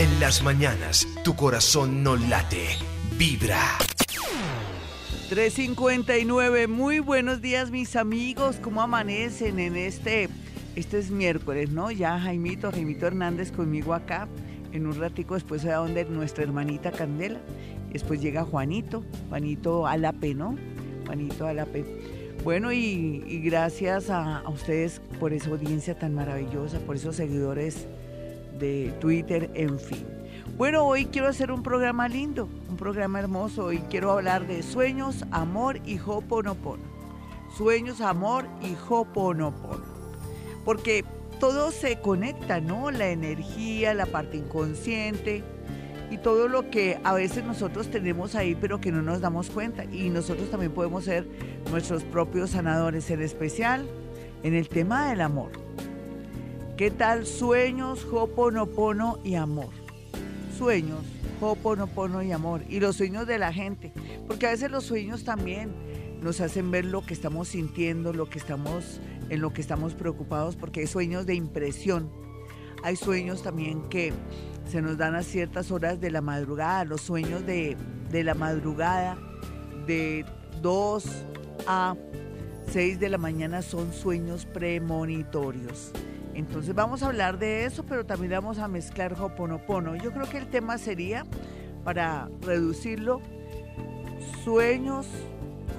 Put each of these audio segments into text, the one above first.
En las mañanas, tu corazón no late, vibra. 359, muy buenos días mis amigos, ¿cómo amanecen en este, este es miércoles, ¿no? Ya Jaimito, Jaimito Hernández conmigo acá, en un ratico después a donde nuestra hermanita Candela, después llega Juanito, Juanito Alape, ¿no? Juanito Alape. Bueno, y, gracias a, a ustedes por esa audiencia tan maravillosa, por esos seguidores de Twitter, en fin. Bueno, hoy quiero hacer un programa lindo, un programa hermoso. Hoy quiero hablar de sueños, amor y hoponopono. Sueños, amor y hoponopono. Porque todo se conecta, ¿no? La energía, la parte inconsciente y todo lo que a veces nosotros tenemos ahí pero que no nos damos cuenta. Y nosotros también podemos ser nuestros propios sanadores, en especial en el tema del amor. ¿Qué tal sueños, hoponopono y amor? sueños, Hoponopono y amor, y los sueños de la gente, porque a veces los sueños también nos hacen ver lo que estamos sintiendo, lo que estamos, en lo que estamos preocupados, porque hay sueños de impresión. Hay sueños también que se nos dan a ciertas horas de la madrugada, los sueños de, de la madrugada, de 2 a 6 de la mañana son sueños premonitorios. Entonces vamos a hablar de eso, pero también vamos a mezclar Hoponopono. Yo creo que el tema sería, para reducirlo, sueños,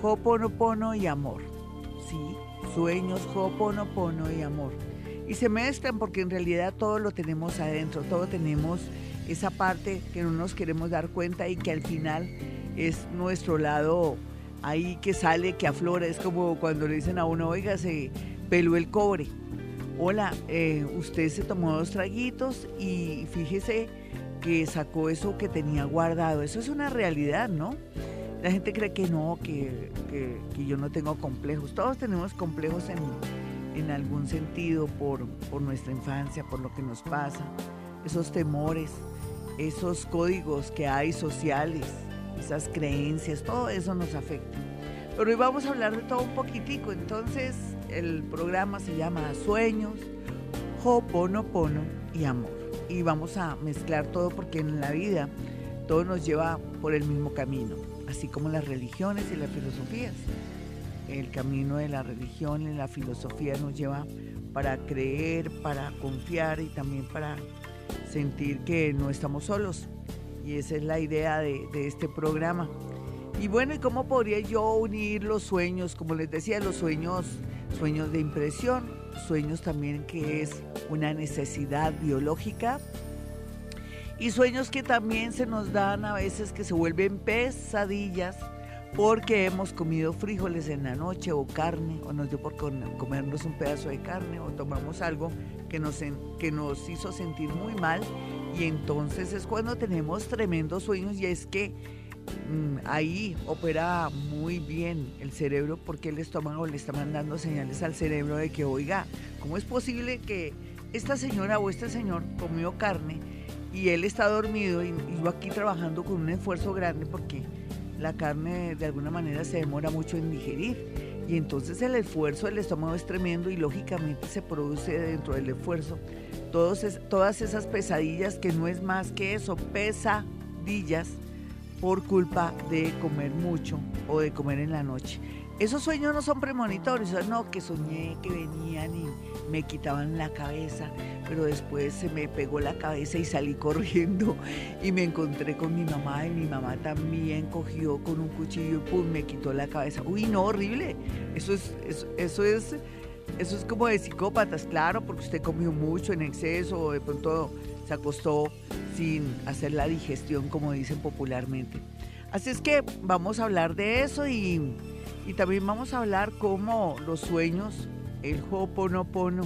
Hoponopono y amor. Sí, sueños, Hoponopono y amor. Y se mezclan porque en realidad todo lo tenemos adentro, todo tenemos esa parte que no nos queremos dar cuenta y que al final es nuestro lado ahí que sale, que aflora. Es como cuando le dicen a uno, oiga, se peló el cobre hola, eh, usted se tomó dos traguitos y fíjese que sacó eso que tenía guardado. Eso es una realidad, ¿no? La gente cree que no, que, yo no tengo complejos. Todos tenemos complejos en, en algún sentido por, por nuestra infancia, por lo que nos pasa, esos temores, esos códigos que hay sociales, esas creencias, todo eso nos afecta. Pero hoy vamos a hablar de todo un poquitico, entonces el programa se llama Sueños, Hoponopono y Amor. Y vamos a mezclar todo porque en la vida todo nos lleva por el mismo camino, así como las religiones y las filosofías. El camino de la religión y la filosofía nos lleva para creer, para confiar y también para sentir que no estamos solos. Y esa es la idea de, de este programa. Y bueno, ¿y cómo podría yo unir los sueños? Como les decía, los sueños sueños de impresión, sueños también que es una necesidad biológica y sueños que también se nos dan a veces que se vuelven pesadillas porque hemos comido frijoles en la noche o carne o nos dio por comernos un pedazo de carne o tomamos algo que nos, que nos hizo sentir muy mal y entonces es cuando tenemos tremendos sueños y es que ahí opera muy bien el cerebro porque el estómago le está mandando señales al cerebro de que, oiga, ¿cómo es posible que esta señora o este señor comió carne y él está dormido y, yo aquí trabajando con un esfuerzo grande porque la carne de alguna manera se demora mucho en digerir? Y entonces el esfuerzo del estómago es tremendo y lógicamente se produce dentro del esfuerzo todas esas pesadillas que no es más que eso, pesadillas por culpa de comer mucho o de comer en la noche. Esos sueños no son premonitorios, no, que soñé que venían y me quitaban la cabeza, pero después se me pegó la cabeza y salí corriendo y me encontré con mi mamá y mi mamá también cogió con un cuchillo y pum, me quitó la cabeza. Uy, no, horrible. Eso es, eso, es, eso es como de psicópatas, claro, porque usted comió mucho en exceso de pronto se acostó sin hacer la digestión, como dicen popularmente. Así es que vamos a hablar de eso y, también vamos a hablar cómo los sueños, el hoponopono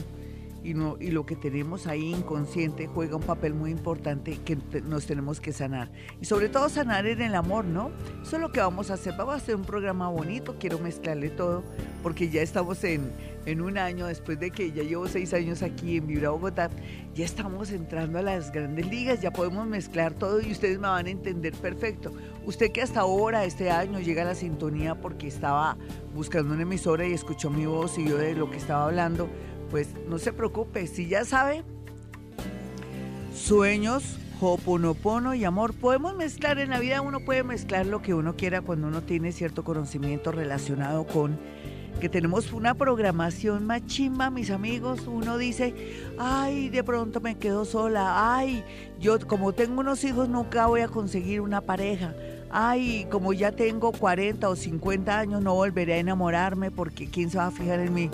y, lo que tenemos ahí inconsciente juega un papel muy importante que nos tenemos que sanar. Y sobre todo sanar en el amor, ¿no? Eso es lo que vamos a hacer. Vamos a hacer un programa bonito, quiero mezclarle todo, porque ya estamos en en un año, después de que ya llevo seis años aquí en Vibra Bogotá, ya estamos entrando a las grandes ligas, ya podemos mezclar todo y ustedes me van a entender perfecto. Usted que hasta ahora, este año, llega a la sintonía porque estaba buscando una emisora y escuchó mi voz y yo de lo que estaba hablando, pues no se preocupe, si ya sabe, sueños, Hoponopono y amor. Podemos mezclar en la vida, uno puede mezclar lo que uno quiera cuando uno tiene cierto conocimiento relacionado con que tenemos una programación más mis amigos. Uno dice, ay, de pronto me quedo sola. Ay, yo como tengo unos hijos nunca voy a conseguir una pareja. Ay, como ya tengo 40 o 50 años no volveré a enamorarme porque quién se va a fijar en mí.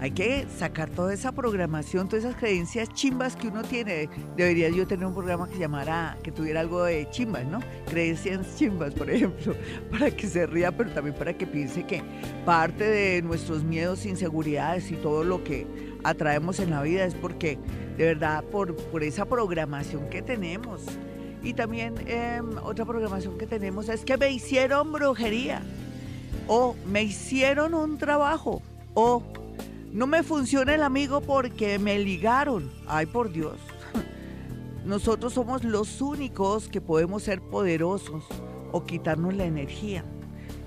Hay que sacar toda esa programación, todas esas creencias chimbas que uno tiene. Debería yo tener un programa que llamara, que tuviera algo de chimbas, ¿no? Creencias chimbas, por ejemplo, para que se ría, pero también para que piense que parte de nuestros miedos, inseguridades y todo lo que atraemos en la vida es porque, de verdad, por, por esa programación que tenemos. Y también em, otra programación que tenemos es que me hicieron brujería, o me hicieron un trabajo, o no me funciona el amigo porque me ligaron. Ay, por Dios. Nosotros somos los únicos que podemos ser poderosos o quitarnos la energía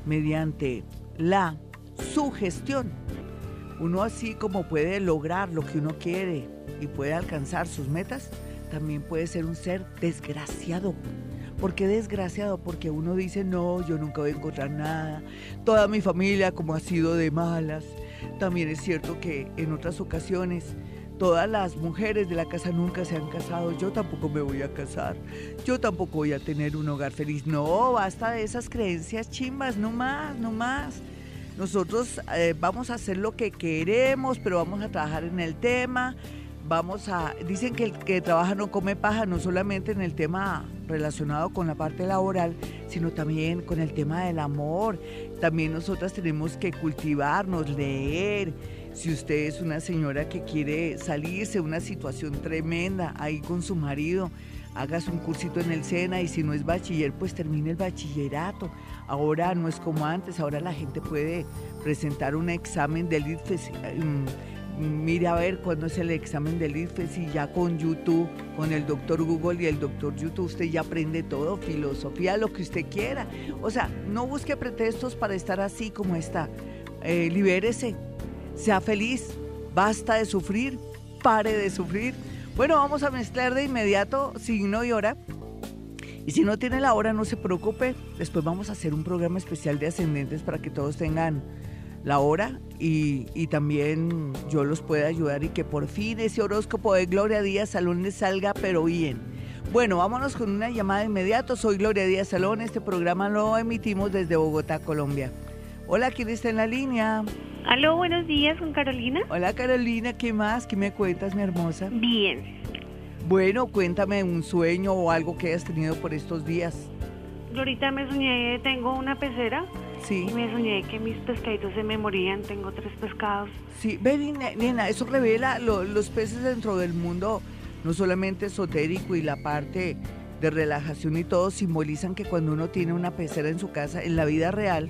mediante la sugestión. Uno así como puede lograr lo que uno quiere y puede alcanzar sus metas, también puede ser un ser desgraciado. ¿Por qué desgraciado? Porque uno dice, no, yo nunca voy a encontrar nada. Toda mi familia como ha sido de malas. También es cierto que en otras ocasiones todas las mujeres de la casa nunca se han casado, yo tampoco me voy a casar, yo tampoco voy a tener un hogar feliz. No, basta de esas creencias chimbas, no más, no más. Nosotros eh, vamos a hacer lo que queremos, pero vamos a trabajar en el tema. Vamos a, dicen que el que trabaja no come paja, no solamente en el tema relacionado con la parte laboral, sino también con el tema del amor. También nosotras tenemos que cultivarnos, leer. Si usted es una señora que quiere salirse de una situación tremenda ahí con su marido, hágase un cursito en el SENA y si no es bachiller, pues termine el bachillerato. Ahora no es como antes, ahora la gente puede presentar un examen del IFES mire a ver cuándo es el examen del IFES y ya con YouTube, con el doctor Google y el doctor YouTube, usted ya aprende todo, filosofía, lo que usted quiera. O sea, no busque pretextos para estar así como está. Eh, libérese, sea feliz, basta de sufrir, pare de sufrir. Bueno, vamos a mezclar de inmediato signo y hora. Y si no tiene la hora, no se preocupe. Después vamos a hacer un programa especial de ascendentes para que todos tengan la hora y, también yo los pueda ayudar y que por fin ese horóscopo de Gloria Díaz Salón les salga pero bien. Bueno, vámonos con una llamada de inmediato. Soy Gloria Díaz Salón. Este programa lo emitimos desde Bogotá, Colombia. Hola, ¿quién está en la línea? Aló, buenos días, con Carolina. Hola, Carolina, ¿qué más? ¿Qué me cuentas, mi hermosa? Bien. Bueno, cuéntame un sueño o algo que hayas tenido por estos días. Ahorita me soñé, tengo una pecera Sí. Y me soñé que mis pescaditos se me morían, tengo tres pescados. Sí, ven, nena, eso revela los peces dentro del mundo, no solamente esotérico y la parte de relajación y todo, simbolizan que cuando uno tiene una pecera en su casa, en la vida real,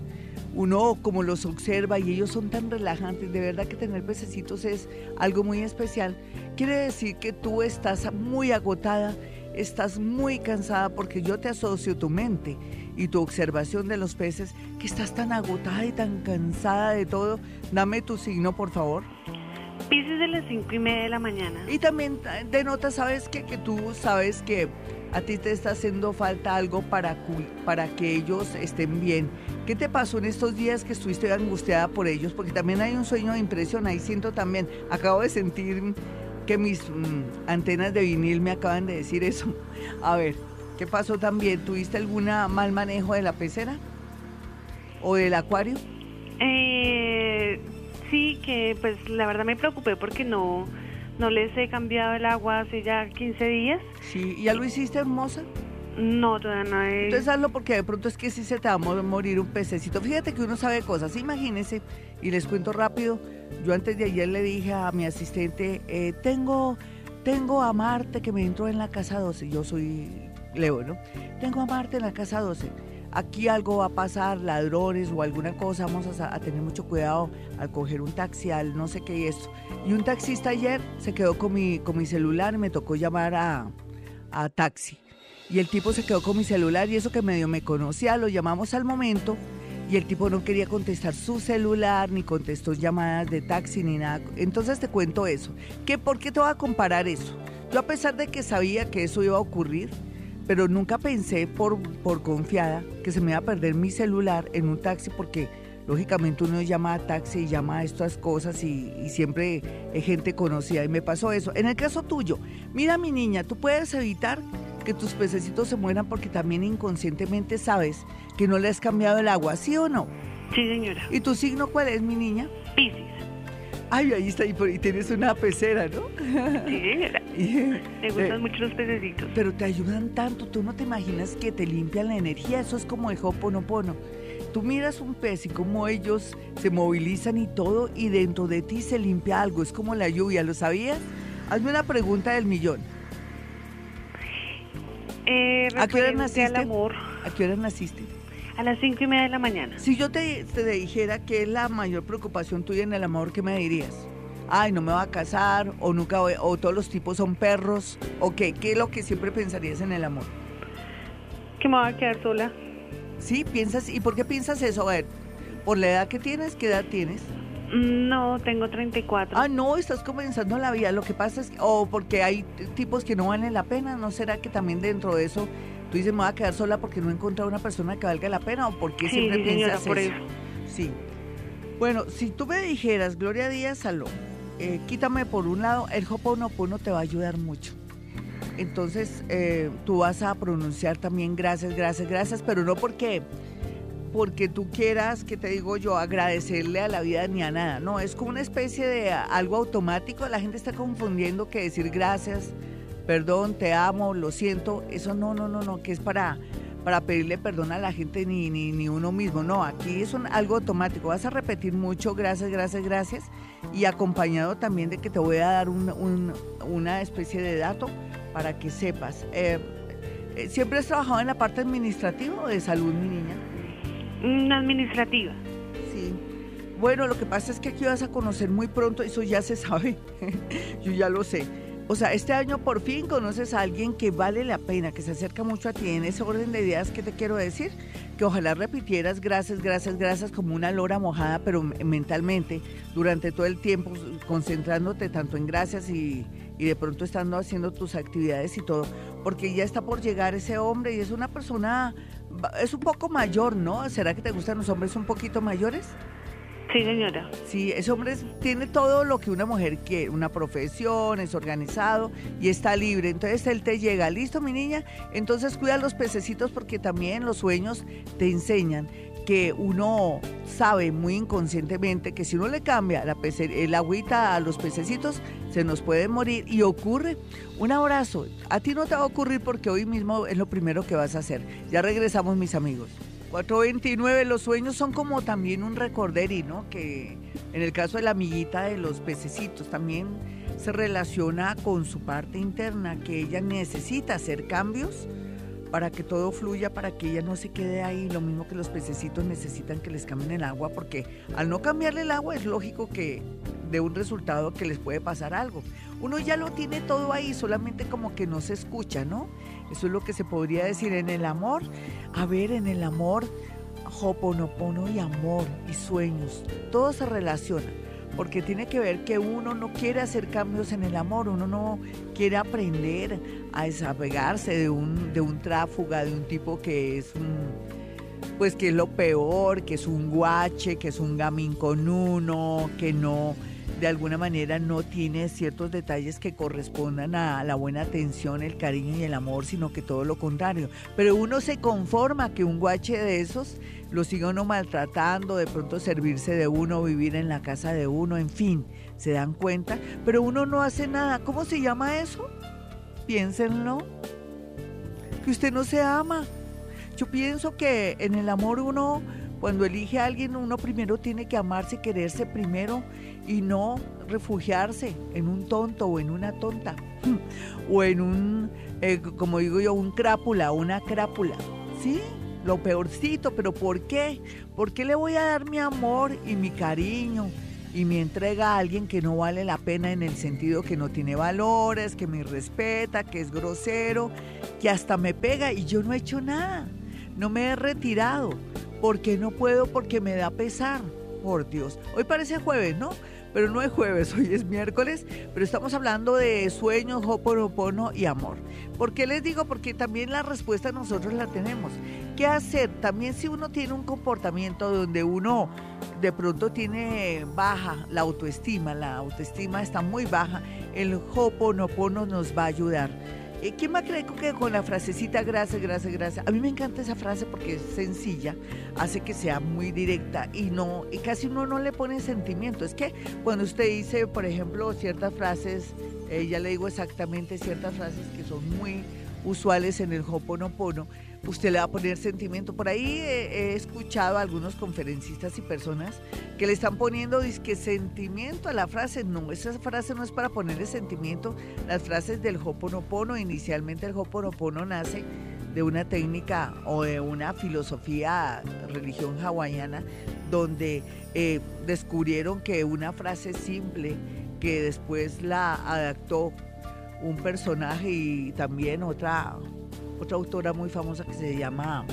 uno como los observa y ellos son tan relajantes, de verdad que tener pececitos es algo muy especial. Quiere decir que tú estás muy agotada, estás muy cansada porque yo te asocio tu mente y tu observación de los peces, que estás tan agotada y tan cansada de todo. Dame tu signo, por favor. Pisces de las cinco y media de la mañana. Y también denota, ¿sabes qué? Que tú sabes que a ti te está haciendo falta algo para, para que ellos estén bien. ¿Qué te pasó en estos días que estuviste angustiada por ellos? Porque también hay un sueño de impresión, ahí siento también, acabo de sentir que mis mm, antenas de vinil me acaban de decir eso. A ver, ¿Qué pasó también? ¿Tuviste algún mal manejo de la pecera? ¿O del acuario? Eh, sí, que pues la verdad me preocupé porque no, no les he cambiado el agua hace ya 15 días. Sí, ¿y ya lo hiciste hermosa? No, todavía no he... Entonces hazlo porque de pronto es que sí se te va a morir un pececito. Fíjate que uno sabe cosas, imagínense, y les cuento rápido, yo antes de ayer le dije a mi asistente, eh, tengo, tengo a Marte que me entró en la casa 12, yo soy Leo, ¿no? Tengo a Marte en la casa 12. Aquí algo va a pasar, ladrones o alguna cosa, vamos a, tener mucho cuidado al coger un taxi, al no sé qué y esto. Y un taxista ayer se quedó con mi, con mi celular y me tocó llamar a, a taxi. Y el tipo se quedó con mi celular y eso que medio me conocía, lo llamamos al momento y el tipo no quería contestar su celular, ni contestó llamadas de taxi, ni nada. Entonces te cuento eso. ¿Qué, ¿Por qué te voy a comparar eso? Yo a pesar de que sabía que eso iba a ocurrir, pero nunca pensé por, por confiada que se me iba a perder mi celular en un taxi porque lógicamente uno llama a taxi y llama a estas cosas y, siempre es gente conocida y me pasó eso. En el caso tuyo, mira mi niña, tú puedes evitar que tus pececitos se mueran porque también inconscientemente sabes que no le has cambiado el agua, ¿sí o no? Sí, señora. ¿Y tu signo cuál es, mi niña? Piscis. Ay, ahí está, y, tienes una pecera, ¿no? Sí. Me gustan eh, mucho los pececitos. Pero te ayudan tanto, tú no te imaginas que te limpian la energía, eso es como el hoponopono. Tú miras un pez y cómo ellos se movilizan y todo, y dentro de ti se limpia algo, es como la lluvia, ¿lo sabías? Hazme una pregunta del millón. Eh, ¿A qué hora naciste? amor. ¿A qué hora naciste? A las cinco y media de la mañana. Si yo te, te dijera que es la mayor preocupación tuya en el amor, ¿qué me dirías? Ay, no me va a casar, o nunca o todos los tipos son perros, o qué, ¿qué es lo que siempre pensarías en el amor? Que me va a quedar sola. Sí, piensas, ¿y por qué piensas eso? A ver, ¿por la edad que tienes? ¿Qué edad tienes? No, tengo 34. Ah, no, estás comenzando la vida. Lo que pasa es, o porque hay tipos que no valen la pena, ¿no será que también dentro de eso tú dices, me voy a quedar sola porque no he encontrado una persona que valga la pena? ¿O porque siempre piensas por eso? Sí. Bueno, si tú me dijeras, Gloria Díaz Salón, eh, quítame por un lado, el Hoponopono te va a ayudar mucho. Entonces, eh, tú vas a pronunciar también gracias, gracias, gracias, pero no porque, porque tú quieras, que te digo yo, agradecerle a la vida ni a nada. No, es como una especie de algo automático. La gente está confundiendo que decir gracias, perdón, te amo, lo siento. Eso no, no, no, no, que es para, para pedirle perdón a la gente ni, ni, ni uno mismo. No, aquí es algo automático. Vas a repetir mucho, gracias, gracias, gracias. Y acompañado también de que te voy a dar una especie de dato para que sepas. Eh, eh, ¿Siempre has trabajado en la parte administrativa o de salud, mi niña? Mm, administrativa. Sí. Bueno, lo que pasa es que aquí vas a conocer muy pronto, eso ya se sabe, yo ya lo sé. O sea, este año por fin conoces a alguien que vale la pena, que se acerca mucho a ti en ese orden de ideas que te quiero decir, que ojalá repitieras gracias, gracias, gracias como una lora mojada, pero mentalmente, durante todo el tiempo, concentrándote tanto en gracias y, y de pronto estando haciendo tus actividades y todo, porque ya está por llegar ese hombre y es una persona, es un poco mayor, ¿no? ¿Será que te gustan los hombres un poquito mayores? Sí, señora. Sí, ese hombre tiene todo lo que una mujer quiere, una profesión, es organizado y está libre. Entonces él te llega, listo mi niña, entonces cuida los pececitos porque también los sueños te enseñan que uno sabe muy inconscientemente que si uno le cambia la el agüita a los pececitos, se nos puede morir y ocurre. Un abrazo. A ti no te va a ocurrir porque hoy mismo es lo primero que vas a hacer. Ya regresamos, mis amigos. 429, los sueños son como también un recorderi, ¿no? Que en el caso de la amiguita de los pececitos también se relaciona con su parte interna, que ella necesita hacer cambios para que todo fluya, para que ella no se quede ahí. Lo mismo que los pececitos necesitan que les cambien el agua, porque al no cambiarle el agua es lógico que de un resultado que les puede pasar algo. Uno ya lo tiene todo ahí, solamente como que no se escucha, ¿no? Eso es lo que se podría decir en el amor. A ver, en el amor, hoponopono y amor y sueños, todo se relaciona porque tiene que ver que uno no quiere hacer cambios en el amor, uno no quiere aprender a desapegarse de un, de un tráfuga, de un tipo que es un pues que es lo peor, que es un guache, que es un gamín con uno, que no de alguna manera no tiene ciertos detalles que correspondan a la buena atención, el cariño y el amor, sino que todo lo contrario. Pero uno se conforma que un guache de esos lo siga uno maltratando, de pronto servirse de uno, vivir en la casa de uno, en fin, se dan cuenta, pero uno no hace nada. ¿Cómo se llama eso? Piénsenlo. Que usted no se ama. Yo pienso que en el amor uno, cuando elige a alguien, uno primero tiene que amarse, quererse primero y no refugiarse en un tonto o en una tonta o en un, eh, como digo yo, un crápula, una crápula. ¿Sí? Lo peorcito, pero ¿por qué? ¿Por qué le voy a dar mi amor y mi cariño y mi entrega a alguien que no vale la pena en el sentido que no tiene valores, que me respeta, que es grosero, que hasta me pega y yo no he hecho nada? No me he retirado. ¿Por qué no puedo? Porque me da pesar. Por Dios. Hoy parece jueves, ¿no? pero no es jueves, hoy es miércoles, pero estamos hablando de sueños, hoponopono y amor. ¿Por qué les digo? Porque también la respuesta nosotros la tenemos. ¿Qué hacer? También si uno tiene un comportamiento donde uno de pronto tiene baja la autoestima, la autoestima está muy baja, el hoponopono nos va a ayudar. Eh, ¿Quién más cree que con la frasecita gracias, gracias, gracias? A mí me encanta esa frase porque es sencilla, hace que sea muy directa y no y casi uno no le pone sentimiento. Es que cuando usted dice, por ejemplo, ciertas frases, eh, ya le digo exactamente ciertas frases que son muy usuales en el Hoponopono, usted le va a poner sentimiento. Por ahí he, escuchado a algunos conferencistas y personas que le están poniendo disque sentimiento a la frase. No, esa frase no es para ponerle sentimiento. Las frases del Hoponopono, inicialmente el Hoponopono nace de una técnica o de una filosofía, religión hawaiana, donde eh, descubrieron que una frase simple que después la adaptó un personaje y también otra otra autora muy famosa que se llama,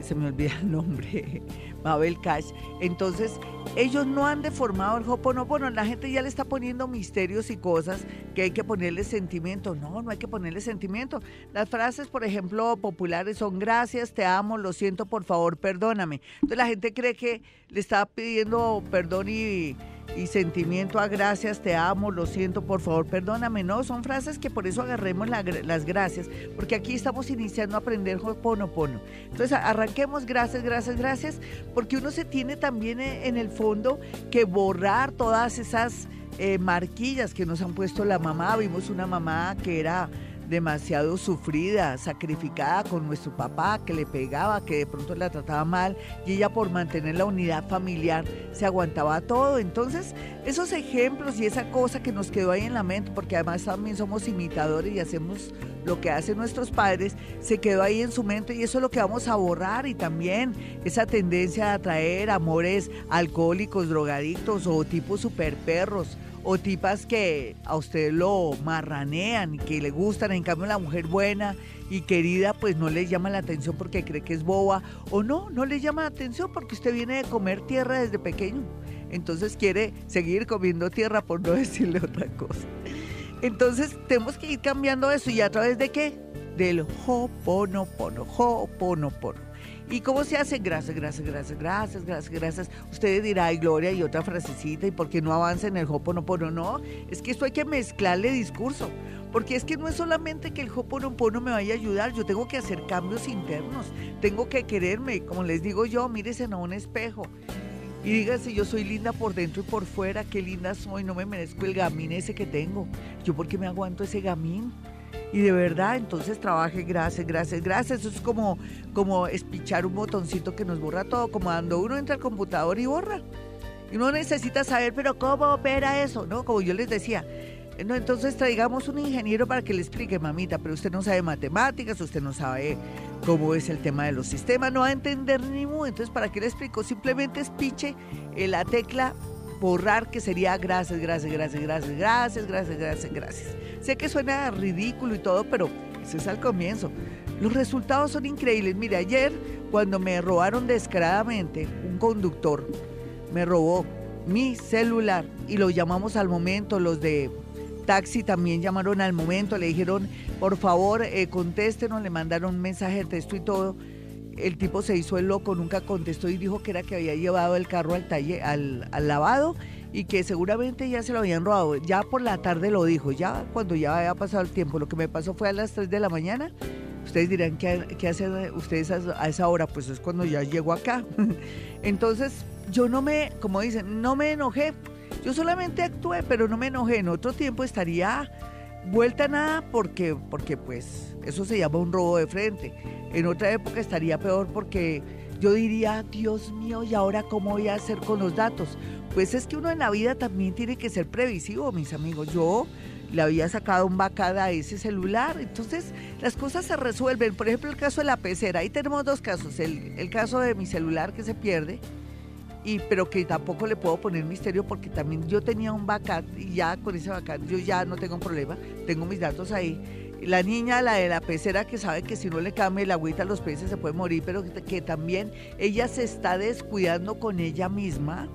se me olvida el nombre, Mabel Cash. Entonces, ellos no han deformado el Hoponopono. La gente ya le está poniendo misterios y cosas que hay que ponerle sentimiento. No, no hay que ponerle sentimiento. Las frases, por ejemplo, populares son gracias, te amo, lo siento, por favor, perdóname. Entonces la gente cree que le está pidiendo perdón y y sentimiento a gracias, te amo, lo siento, por favor, perdóname. No, son frases que por eso agarremos las gracias, porque aquí estamos iniciando a aprender Ho'oponopono. Entonces, arranquemos gracias, gracias, gracias, porque uno se tiene también eh, en el fondo que borrar todas esas eh, marquillas que nos han puesto la mamá. Vimos una mamá que era demasiado sufrida, sacrificada con nuestro papá, que le pegaba, que de pronto la trataba mal, y ella por mantener la unidad familiar se aguantaba todo. Entonces, esos ejemplos y esa cosa que nos quedó ahí en la mente, porque además también somos imitadores y hacemos lo que hacen nuestros padres, se quedó ahí en su mente y eso es lo que vamos a borrar y también esa tendencia a atraer amores alcohólicos, drogadictos o tipos super perros o tipas que a usted lo marranean, que le gustan, en cambio la mujer buena y querida pues no le llama la atención porque cree que es boba o no, no le llama la atención porque usted viene de comer tierra desde pequeño, entonces quiere seguir comiendo tierra por no decirle otra cosa. Entonces tenemos que ir cambiando eso y a través de qué? Del hoponopono, hoponopono. ¿Y cómo se hace? Gracias, gracias, gracias, gracias, gracias, gracias. Ustedes dirán, ay, Gloria, y otra frasecita, ¿y por qué no avanza en el Hoponopono? No, es que esto hay que mezclarle discurso. Porque es que no es solamente que el Hoponopono me vaya a ayudar, yo tengo que hacer cambios internos, tengo que quererme, como les digo yo, mírese a un espejo y dígase, yo soy linda por dentro y por fuera, qué linda soy, no me merezco el gamín ese que tengo. Yo porque me aguanto ese gamín y de verdad, entonces trabaje, gracias, gracias, gracias. Eso es como, como espichar un botoncito que nos borra todo, como cuando uno entra al computador y borra. Y uno necesita saber, pero ¿cómo opera eso? ¿No? Como yo les decía. No, entonces traigamos un ingeniero para que le explique, mamita, pero usted no sabe matemáticas, usted no sabe cómo es el tema de los sistemas, no va a entender ni muy. Entonces, ¿para qué le explico? Simplemente espiche eh, la tecla borrar, que sería gracias, gracias, gracias, gracias, gracias, gracias, gracias, gracias. Sé que suena ridículo y todo, pero ese es al comienzo. Los resultados son increíbles. Mire, ayer cuando me robaron descaradamente, un conductor me robó mi celular y lo llamamos al momento, los de taxi también llamaron al momento, le dijeron, por favor, eh, contéstenos, le mandaron un mensaje de texto y todo. El tipo se hizo el loco, nunca contestó y dijo que era que había llevado el carro al, taller, al, al lavado y que seguramente ya se lo habían robado. Ya por la tarde lo dijo, ya cuando ya había pasado el tiempo. Lo que me pasó fue a las 3 de la mañana. Ustedes dirán, ¿qué, qué hacen ustedes a esa hora? Pues es cuando ya llego acá. Entonces, yo no me, como dicen, no me enojé. Yo solamente actué, pero no me enojé. En otro tiempo estaría vuelta nada porque, porque pues eso se llama un robo de frente. En otra época estaría peor porque yo diría, Dios mío, ¿y ahora cómo voy a hacer con los datos? Pues es que uno en la vida también tiene que ser previsivo, mis amigos. Yo le había sacado un bacada a ese celular, entonces las cosas se resuelven. Por ejemplo, el caso de la pecera, ahí tenemos dos casos. El, caso de mi celular que se pierde, y, pero que tampoco le puedo poner misterio porque también yo tenía un backup y ya con ese backup yo ya no tengo problema, tengo mis datos ahí la niña, la de la pecera, que sabe que si no le cambia el agüita a los peces se puede morir, pero que, también ella se está descuidando con ella misma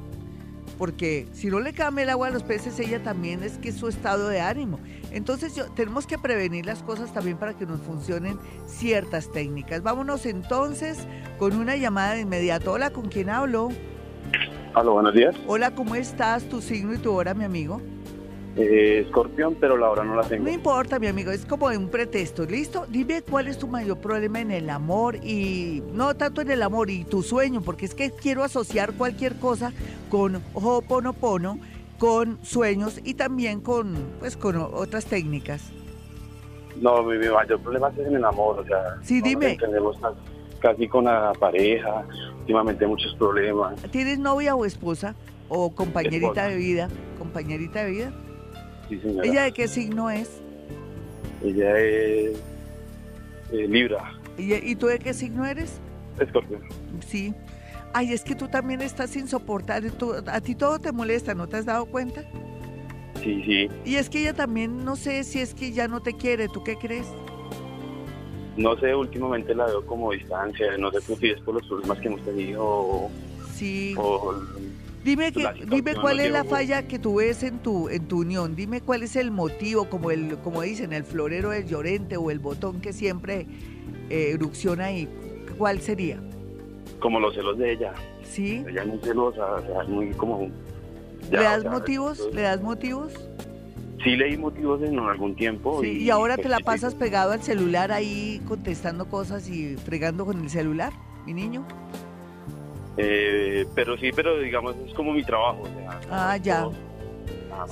porque si no le cambia el agua a los peces, ella también es que es su estado de ánimo. Entonces yo, tenemos que prevenir las cosas también para que nos funcionen ciertas técnicas. Vámonos entonces con una llamada de inmediato. Hola, ¿con quién hablo? Hola, buenos días. Hola, ¿cómo estás? Tu signo y tu hora, mi amigo. Eh, escorpión, pero la hora no la tengo. No importa, mi amigo, es como un pretexto. ¿Listo? Dime cuál es tu mayor problema en el amor y no tanto en el amor y tu sueño, porque es que quiero asociar cualquier cosa con Ho'oponopono, con sueños y también con, pues, con otras técnicas. No, mi, mayor problema es en el amor, o sea. Sí, dime. Tenemos casi con la pareja, últimamente muchos problemas. ¿Tienes novia o esposa? ¿O compañerita de vida? ¿Compañerita de vida? Sí, señora. ¿Ella de qué signo es? Ella es eh, Libra. ¿Y, ¿Y tú de qué signo eres? Escorpión. Sí. Ay, es que tú también estás insoportable. Tú- a ti todo te molesta, ¿no te has dado cuenta? Sí, sí. Y es que ella también, no sé si es que ya no te quiere. ¿Tú qué crees? No sé, últimamente la veo como distancia, no sé si es por los problemas que hemos tenido o... Sí. o- Dime, que, dime cuál es la falla que tú ves en tu, en tu unión. Dime cuál es el motivo, como el, como dicen, el florero del llorente o el botón que siempre eh, erupciona ahí. ¿Cuál sería? como los celos de ella. ¿Sí? Ella es muy celosa, o sea, es muy como... ¿Le das o sea, motivos? entonces- ¿Le das motivos? Sí leí motivos en algún tiempo. Sí, y ahora te la sí, pasas pegado al celular ahí contestando cosas y fregando con el celular, mi niño. Eh, pero sí, pero digamos es como mi trabajo. O sea, Ah, ya.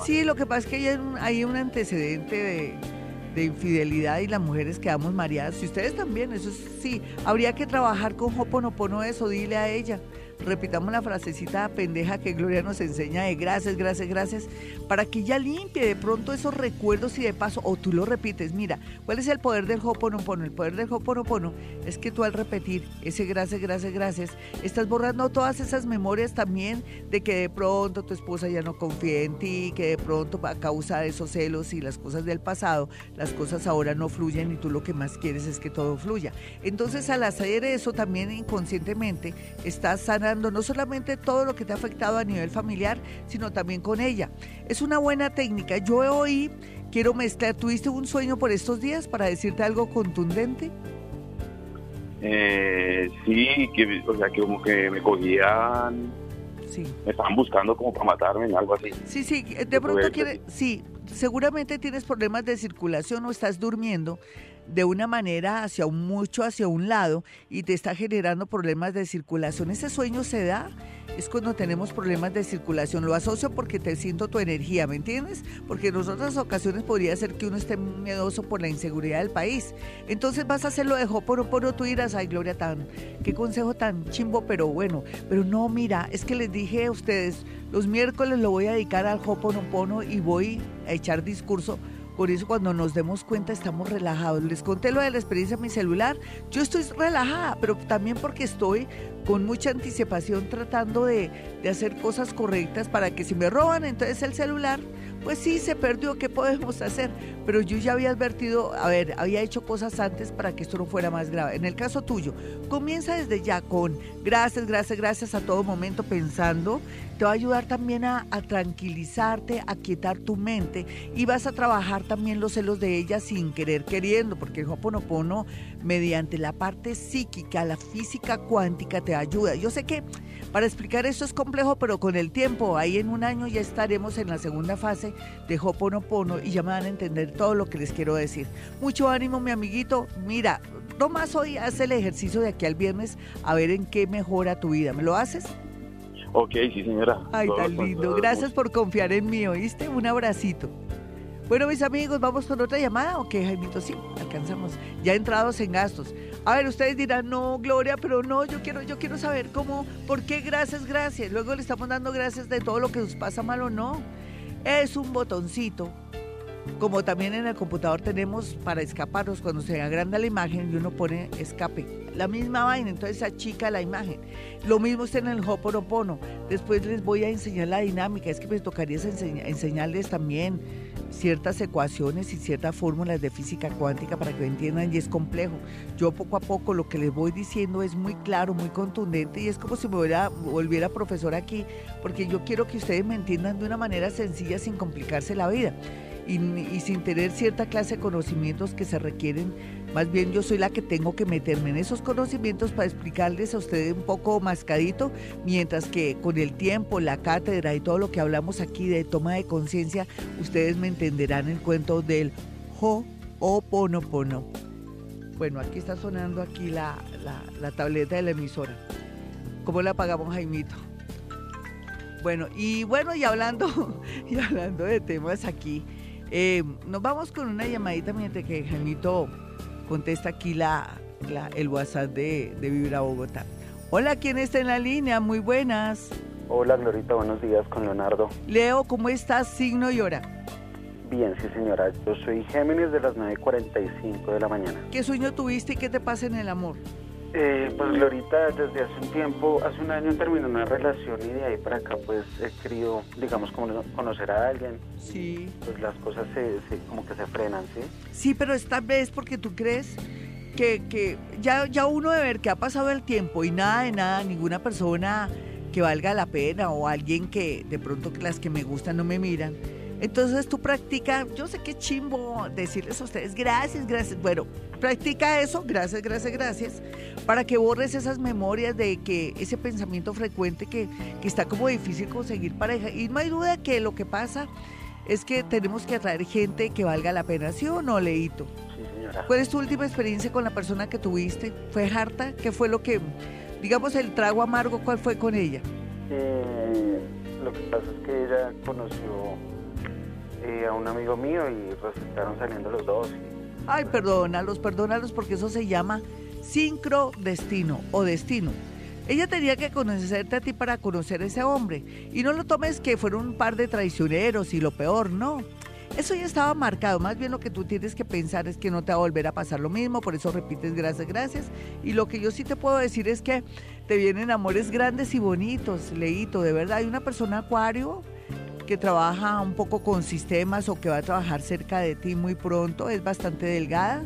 Sí, lo que pasa es que hay un, hay un antecedente de, de infidelidad y las mujeres quedamos mareadas. Y ustedes también, eso es- sí. Habría que trabajar con Hoponopono eso, dile a ella. Repitamos la frasecita pendeja que Gloria nos enseña de gracias, gracias, gracias, para que ella limpie de pronto esos recuerdos y de paso, o tú lo repites. Mira, ¿cuál es el poder del Hoponopono? El poder del Hoponopono es que tú al repetir ese gracias, gracias, gracias, estás borrando todas esas memorias también de que de pronto tu esposa ya no confía en ti, que de pronto a causa de esos celos y las cosas del pasado, las cosas ahora no fluyen y tú lo que más quieres es que todo fluya. Entonces al hacer eso también inconscientemente estás sanando no solamente todo lo que te ha afectado a nivel familiar, sino también con ella. Es una buena técnica. Yo hoy quiero mezclar, ¿tuviste un sueño por estos días para decirte algo contundente? Eh, sí, que, o sea, que como que me cogían, Sí. me estaban buscando como para matarme, algo así. Sí, sí, de pronto quiere, sí, seguramente tienes problemas de circulación o estás durmiendo de una manera hacia un mucho hacia un lado y te está generando problemas de circulación. Ese sueño se da es cuando tenemos problemas de circulación. Lo asocio porque te siento tu energía, ¿me entiendes? Porque en otras ocasiones podría ser que uno esté miedoso por la inseguridad del país. Entonces vas a hacerlo de Hoponopono, tú dirás, ay Gloria, tan, qué consejo tan chimbo, pero bueno. Pero no, mira, es que les dije a ustedes, los miércoles lo voy a dedicar al Hoponopono y voy a echar discurso. Por eso cuando nos demos cuenta estamos relajados. Les conté lo de la experiencia en mi celular. Yo estoy relajada, pero también porque estoy con mucha anticipación tratando de, de hacer cosas correctas para que si me roban entonces el celular, pues sí, se perdió, ¿qué podemos hacer? Pero yo ya había advertido, a ver, había hecho cosas antes para que esto no fuera más grave. En el caso tuyo, comienza desde ya con gracias, gracias, gracias a todo momento pensando. Te va a ayudar también a, a tranquilizarte, a quietar tu mente y vas a trabajar también los celos de ella sin querer queriendo, porque el Hoponopono, mediante la parte psíquica, la física cuántica, te ayuda. Yo sé que para explicar esto es complejo, pero con el tiempo, ahí en un año ya estaremos en la segunda fase de Hoponopono y ya me van a entender todo lo que les quiero decir. Mucho ánimo, mi amiguito. Mira, nomás hoy haz el ejercicio de aquí al viernes a ver en qué mejora tu vida. ¿Me lo haces? Ok, sí, señora. Ay, tan lindo. Gracias por confiar en mí, ¿oíste? Un abracito. Bueno, mis amigos, ¿vamos con otra llamada o qué, Jaimito? Sí, alcanzamos. Ya entrados en gastos. A ver, ustedes dirán, no, Gloria, pero no, yo quiero, yo quiero saber cómo, por qué gracias, gracias. Luego le estamos dando gracias de todo lo que nos pasa mal o no. Es un botoncito. Como también en el computador tenemos para escaparnos cuando se agranda la imagen y uno pone escape. La misma vaina, entonces achica la imagen. Lo mismo está en el Hoponopono. Después les voy a enseñar la dinámica. Es que me tocaría enseña- enseñarles también ciertas ecuaciones y ciertas fórmulas de física cuántica para que entiendan y es complejo. Yo poco a poco lo que les voy diciendo es muy claro, muy contundente y es como si me volviera, volviera profesor aquí, porque yo quiero que ustedes me entiendan de una manera sencilla sin complicarse la vida y, sin tener cierta clase de conocimientos que se requieren. Más bien yo soy la que tengo que meterme en esos conocimientos para explicarles a ustedes un poco mascadito, mientras que con el tiempo, la cátedra y todo lo que hablamos aquí de toma de conciencia, ustedes me entenderán el cuento del ho o pono pono. Bueno, aquí está sonando aquí la, la tableta de la emisora. ¿Cómo la pagamos, Jaimito? Bueno, y bueno, y hablando, y hablando de temas aquí, eh, nos vamos con una llamadita mientras que Jaimito contesta aquí la, el WhatsApp de, de Vibra Bogotá. Hola, ¿quién está en la línea? Muy buenas. Hola, Glorita, buenos días con Leonardo. Leo, ¿cómo estás? Signo y hora. Bien, sí, señora. Yo soy Géminis de las 9.45 de la mañana. ¿Qué sueño tuviste y qué te pasa en el amor? Eh, pues Glorita, desde hace un tiempo, hace un año terminó una relación y de ahí para acá pues he querido, digamos, como conocer a alguien. Sí. Pues las cosas se, como que se frenan, ¿sí? Sí, pero esta vez porque tú crees que, que ya, ya uno de ver que ha pasado el tiempo y nada de nada, ninguna persona que valga la pena o alguien que de pronto las que me gustan no me miran entonces tú practica, yo sé que chimbo decirles a ustedes gracias, gracias. Bueno, practica eso, gracias, gracias, gracias, para que borres esas memorias de que ese pensamiento frecuente que, que está como difícil conseguir pareja. Y no hay duda que lo que pasa es que tenemos que atraer gente que valga la pena, ¿sí o no, Leito? Sí, señora. ¿Cuál es tu última experiencia con la persona que tuviste? ¿Fue harta? ¿Qué fue lo que, digamos, el trago amargo, cuál fue con ella? Eh, lo que pasa es que ella conoció eh, a un amigo mío y resultaron saliendo los dos. Ay, perdónalos, perdónalos porque eso se llama sincrodestino o destino. Ella tenía que conocerte a ti para conocer a ese hombre. Y no lo tomes que fueron un par de traicioneros y lo peor, no. Eso ya estaba marcado. Más bien lo que tú tienes que pensar es que no te va a volver a pasar lo mismo. Por eso repites gracias, gracias. Y lo que yo sí te puedo decir es que te vienen amores grandes y bonitos, Leito. De verdad, hay una persona acuario que trabaja un poco con sistemas o que va a trabajar cerca de ti muy pronto. Es bastante delgada,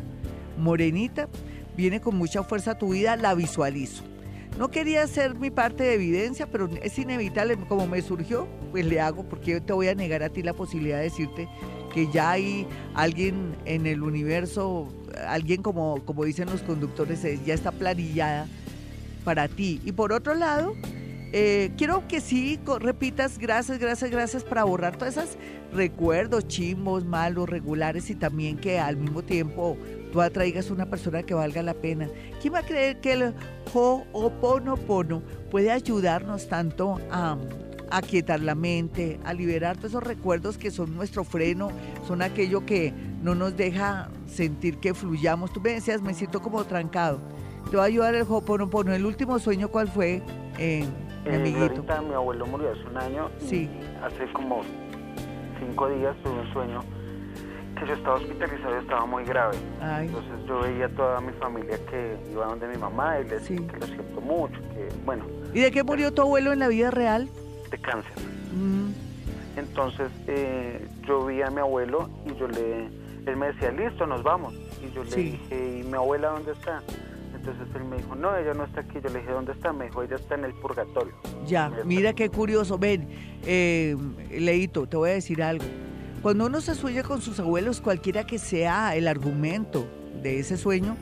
morenita, viene con mucha fuerza tu vida, la visualizo. No quería hacer mi parte de evidencia, pero es inevitable, como me surgió, pues le hago, porque te voy a negar a ti la posibilidad de decirte que ya hay alguien en el universo, alguien como, como dicen los conductores, ya está planillada para ti. Y por otro lado, eh, quiero que sí repitas gracias, gracias, gracias para borrar todos esos recuerdos chimbos, malos, regulares y también que al mismo tiempo tú atraigas una persona que valga la pena. ¿Quién va a creer que el Ho'oponopono puede ayudarnos tanto a aquietar la mente, a liberar todos esos recuerdos que son nuestro freno, son aquello que no nos deja sentir que fluyamos. Tú me decías, me siento como trancado. Te va a ayudar el Ho'oponopono. ¿El último sueño cuál fue? Eh, mi eh, mi abuelo murió hace un año. Sí. hace como cinco días tuve un sueño que yo estaba hospitalizado y estaba muy grave. Entonces yo veía a toda mi familia que iba donde mi mamá y le decía que lo siento mucho, que bueno. ¿Y de qué murió tu abuelo en la vida real? De cáncer. Mm. Entonces eh, yo vi a mi abuelo y yo le, él me decía, listo, nos vamos. Y yo le dije, ¿y mi abuela dónde está? Entonces él me dijo, no, ella no está aquí. Yo le dije, ¿dónde está? Me dijo, ella está en el purgatorio. Ya, mira qué curioso. Ven, eh, Leito, te voy a decir algo. Cuando uno se sueña con sus abuelos, cualquiera que sea el argumento de ese sueño,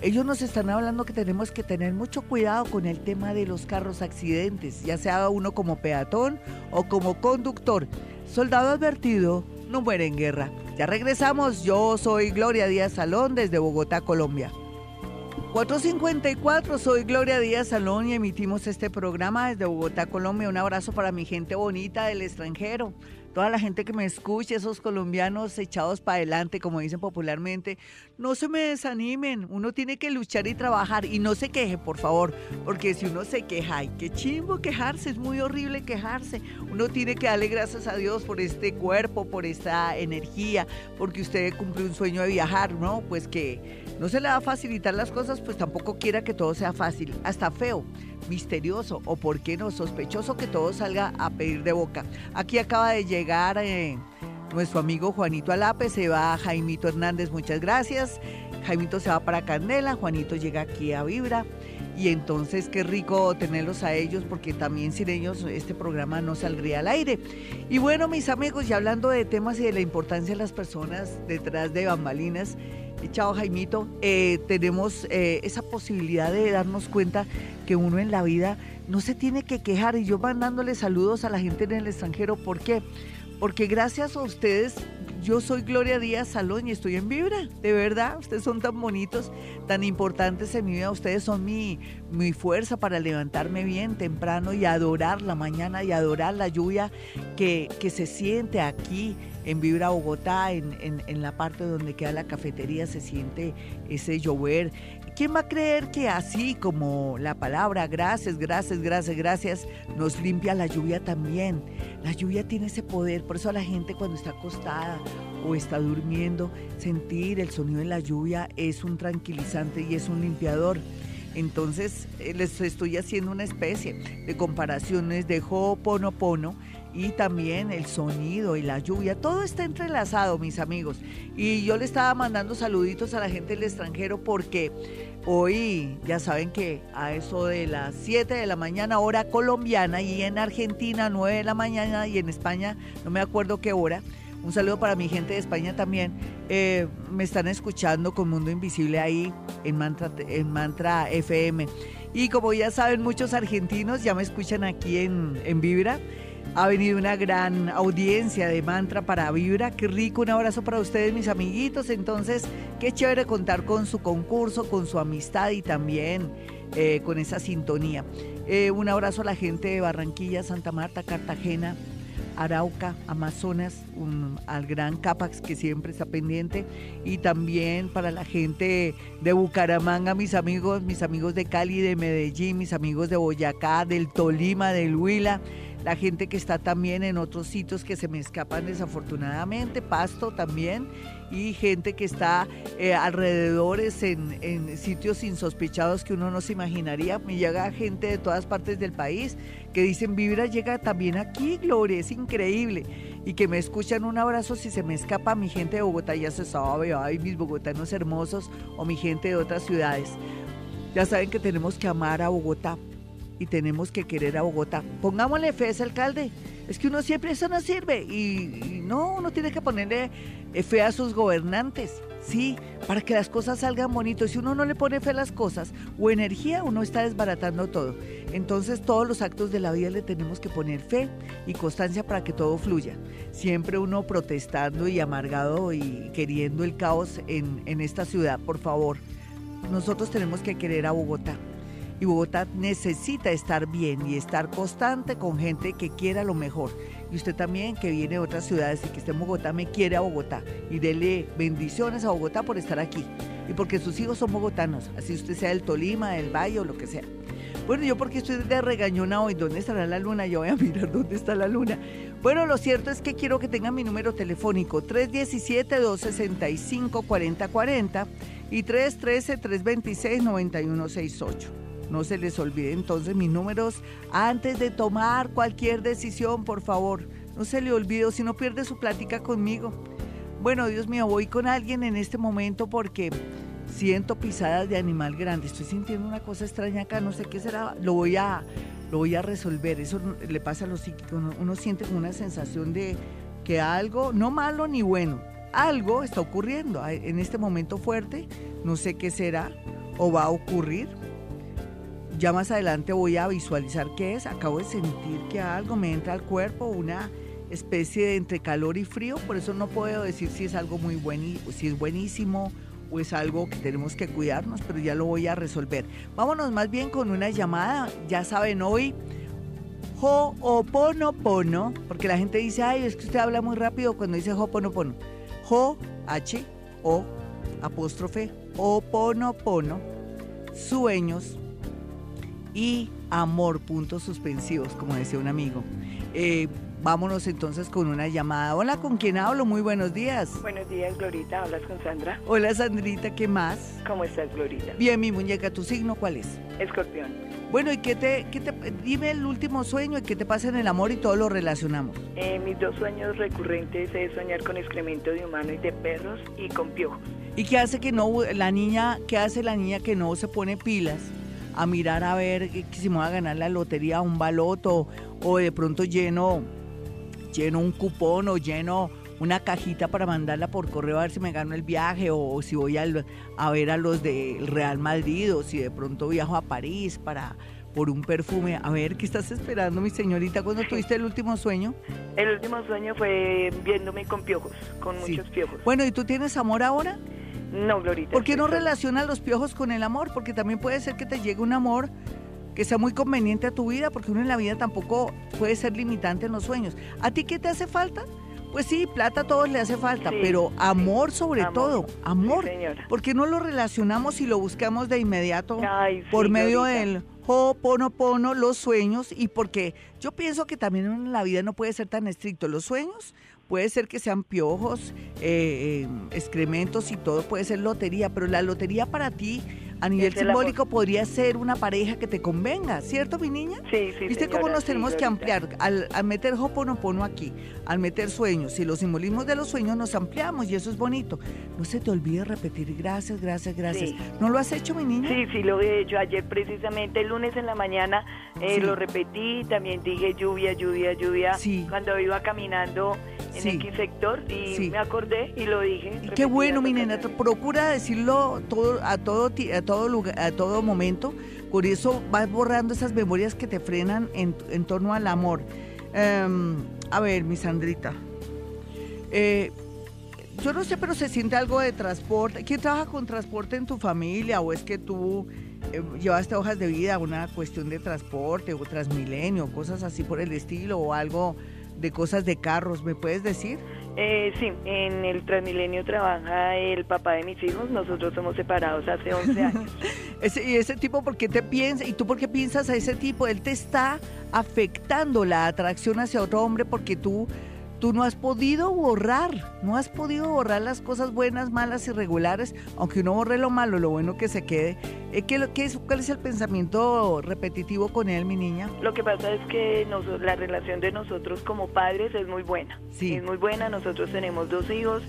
ellos nos están hablando que tenemos que tener mucho cuidado con el tema de los carros accidentes, ya sea uno como peatón o como conductor. Soldado advertido, no muere en guerra. Ya regresamos, yo soy Gloria Díaz Salón desde Bogotá, Colombia. 454, soy Gloria Díaz Salón y emitimos este programa desde Bogotá, Colombia. Un abrazo para mi gente bonita del extranjero toda la gente que me escuche, esos colombianos echados para adelante, como dicen popularmente, no se me desanimen, uno tiene que luchar y trabajar y no se queje, por favor, porque si uno se queja, ay, qué chimbo quejarse, es muy horrible quejarse, uno tiene que darle gracias a Dios por este cuerpo, por esta energía, porque usted cumple un sueño de viajar, ¿no? Pues que no se le va a facilitar las cosas, pues tampoco quiera que todo sea fácil, hasta feo misterioso o, por qué no, sospechoso que todo salga a pedir de boca. Aquí acaba de llegar eh, nuestro amigo Juanito Alape, se va Jaimito Hernández, muchas gracias. Jaimito se va para Candela, Juanito llega aquí a Vibra. Y entonces qué rico tenerlos a ellos porque también sin ellos este programa no saldría al aire. Y bueno, mis amigos, ya hablando de temas y de la importancia de las personas detrás de bambalinas, Chao Jaimito, eh, tenemos eh, esa posibilidad de darnos cuenta que uno en la vida no se tiene que quejar y yo mandándole saludos a la gente en el extranjero. ¿Por qué? Porque gracias a ustedes yo soy Gloria Díaz Salón y estoy en Vibra, de verdad. Ustedes son tan bonitos, tan importantes en mi vida. Ustedes son mi, mi fuerza para levantarme bien temprano y adorar la mañana y adorar la lluvia que, que se siente aquí en Vibra Bogotá, en, en, en, la parte donde queda la cafetería, se siente ese llover. ¿Quién va a creer que así como la palabra gracias, gracias, gracias, gracias, nos limpia la lluvia también? La lluvia tiene ese poder, por eso a la gente cuando está acostada o está durmiendo, sentir el sonido de la lluvia es un tranquilizante y es un limpiador. Entonces eh, les estoy haciendo una especie de comparaciones de Ho'oponopono y también el sonido y la lluvia, todo está entrelazado, mis amigos. Y yo le estaba mandando saluditos a la gente del extranjero porque hoy ya saben que a eso de las 7 de la mañana hora colombiana y en Argentina 9 de la mañana y en España no me acuerdo qué hora. Un saludo para mi gente de España también. Eh, me están escuchando con Mundo Invisible ahí en Mantra, en Mantra FM. Y como ya saben, muchos argentinos ya me escuchan aquí en, en Vibra. Ha venido una gran audiencia de mantra para Vibra. Qué rico, un abrazo para ustedes, mis amiguitos. Entonces, qué chévere contar con su concurso, con su amistad y también eh, con esa sintonía. Eh, un abrazo a la gente de Barranquilla, Santa Marta, Cartagena, Arauca, Amazonas, al gran Capax que siempre está pendiente y también para la gente de Bucaramanga, mis amigos, mis amigos de Cali, de Medellín, mis amigos de Boyacá, del Tolima, del Huila la gente que está también en otros sitios que se me escapan desafortunadamente, Pasto también, y gente que está eh, alrededores en, en, sitios insospechados que uno no se imaginaría. Me llega gente de todas partes del país que dicen, Vibra llega también aquí, Gloria, es increíble. Y que me escuchan un abrazo si se me escapa mi gente de Bogotá, ya se sabe, ay, mis bogotanos hermosos o mi gente de otras ciudades. Ya saben que tenemos que amar a Bogotá y tenemos que querer a Bogotá. Pongámosle fe a ese alcalde. Es que uno siempre eso no sirve y, no, uno tiene que ponerle eh, fe a sus gobernantes. Sí, para que las cosas salgan bonitas. Si uno no le pone fe a las cosas o energía, uno está desbaratando todo. Entonces todos los actos de la vida le tenemos que poner fe y constancia para que todo fluya. Siempre uno protestando y amargado y queriendo el caos en, en esta ciudad, por favor. Nosotros tenemos que querer a Bogotá y Bogotá necesita estar bien y estar constante con gente que quiera lo mejor. Y usted también que viene de otras ciudades y que esté en Bogotá, me quiere a Bogotá. Y dele bendiciones a Bogotá por estar aquí. Y porque sus hijos son bogotanos, así usted sea del Tolima, del Valle o lo que sea. Bueno, yo porque estoy de regañona hoy, ¿dónde estará la luna? Yo voy a mirar dónde está la luna. Bueno, lo cierto es que quiero que tengan mi número telefónico 317-265-4040 y 313-326-9168. No se les olvide entonces mis números antes de tomar cualquier decisión, por favor. No se le olvide, si no pierde su plática conmigo. Bueno, Dios mío, voy con alguien en este momento porque siento pisadas de animal grande. Estoy sintiendo una cosa extraña acá, no sé qué será. Lo voy a, lo voy a resolver. Eso le pasa a los psíquicos. Uno, uno siente una sensación de que algo, no malo ni bueno, algo está ocurriendo en este momento fuerte. No sé qué será o va a ocurrir ya más adelante voy a visualizar qué es. Acabo de sentir que algo me entra al cuerpo, una especie de entre calor y frío, por eso no puedo decir si es algo muy bueno, si es buenísimo o es algo que tenemos que cuidarnos, pero ya lo voy a resolver. Vámonos más bien con una llamada, ya saben hoy, Ho'oponopono, porque la gente dice, ay, es que usted habla muy rápido cuando dice Ho'oponopono. Ho, H, O, apóstrofe, Oponopono, sueños, y amor, puntos suspensivos, como decía un amigo. Eh, vámonos entonces con una llamada. Hola, ¿con quién hablo? Muy buenos días. Buenos días, Glorita. Hablas con Sandra. Hola, Sandrita, ¿qué más? ¿Cómo estás, Glorita? Bien, mi muñeca, ¿tu signo cuál es? Escorpión. Bueno, ¿y qué te, qué te, dime el último sueño y qué te pasa en el amor y todo lo relacionamos? Eh, mis dos sueños recurrentes es soñar con excremento de humano y de perros y con piojos. ¿Y qué hace que no, la niña, qué hace la niña que no se pone pilas a mirar a ver si me va a ganar la lotería, un baloto o de pronto lleno, lleno un cupón o lleno una cajita para mandarla por correo a ver si me gano el viaje o si voy a, a ver a los del Real Madrid o si de pronto viajo a París para por un perfume. A ver, ¿qué estás esperando, mi señorita, cuando tuviste el último sueño? El último sueño fue viéndome con piojos, con muchos piojos. Bueno, ¿y tú tienes amor ahora? No, Glorita. ¿Por qué no relacionas los piojos con el amor? Porque también puede ser que te llegue un amor que sea muy conveniente a tu vida, porque uno en la vida tampoco puede ser limitante en los sueños. ¿A ti qué te hace falta? Pues sí, plata a todos le hace falta, pero amor sobre todo, amor. porque no lo relacionamos y lo buscamos de inmediato por medio del Ho'oponopono, los sueños, y porque yo pienso que también en la vida no puede ser tan estricto. Los sueños puede ser que sean piojos, eh, eh, excrementos y todo puede ser lotería, pero la lotería para ti a nivel simbólico podría ser una pareja que te convenga, ¿cierto, mi niña? Sí, sí. ¿Viste cómo nos tenemos que ampliar? Al, meter Hoponopono aquí, al meter sueños y los simbolismos de los sueños nos ampliamos y eso es bonito. No se te olvide repetir gracias, gracias, gracias. ¿No lo has hecho, mi niña? Sí, sí, lo he hecho. Ayer precisamente, el lunes en la mañana, eh, lo repetí. También dije lluvia, lluvia, lluvia. Sí. Cuando iba caminando en X sector y me acordé y lo dije. Qué bueno, mi nena. Procura decirlo todo a todo a todo lugar, a todo momento. Por eso vas borrando esas memorias que te frenan en, en torno al amor. Em, a ver, mi Sandrita. Eh, yo no sé, pero se siente algo de transporte. ¿Quién trabaja con transporte en tu familia? ¿O es que tú eh, llevaste hojas de vida, una cuestión de transporte o Transmilenio, cosas así por el estilo, o algo de cosas de carros? ¿Me puedes decir? Eh, sí, en el Transmilenio trabaja el papá de mis hijos, nosotros somos separados hace 11 años. ¿Y ese tipo por qué te piensa? ¿Y tú por qué piensas a ese tipo? Él te está afectando la atracción hacia otro hombre porque tú Tú no has podido borrar, no has podido borrar las cosas buenas, malas, irregulares, aunque uno borre lo malo, lo bueno que se quede. Eh, ¿Qué, qué es, ¿Cuál es el pensamiento repetitivo con él, mi niña? Lo que pasa es que la relación de nosotros como padres es muy buena. Sí. Es muy buena, nosotros tenemos dos hijos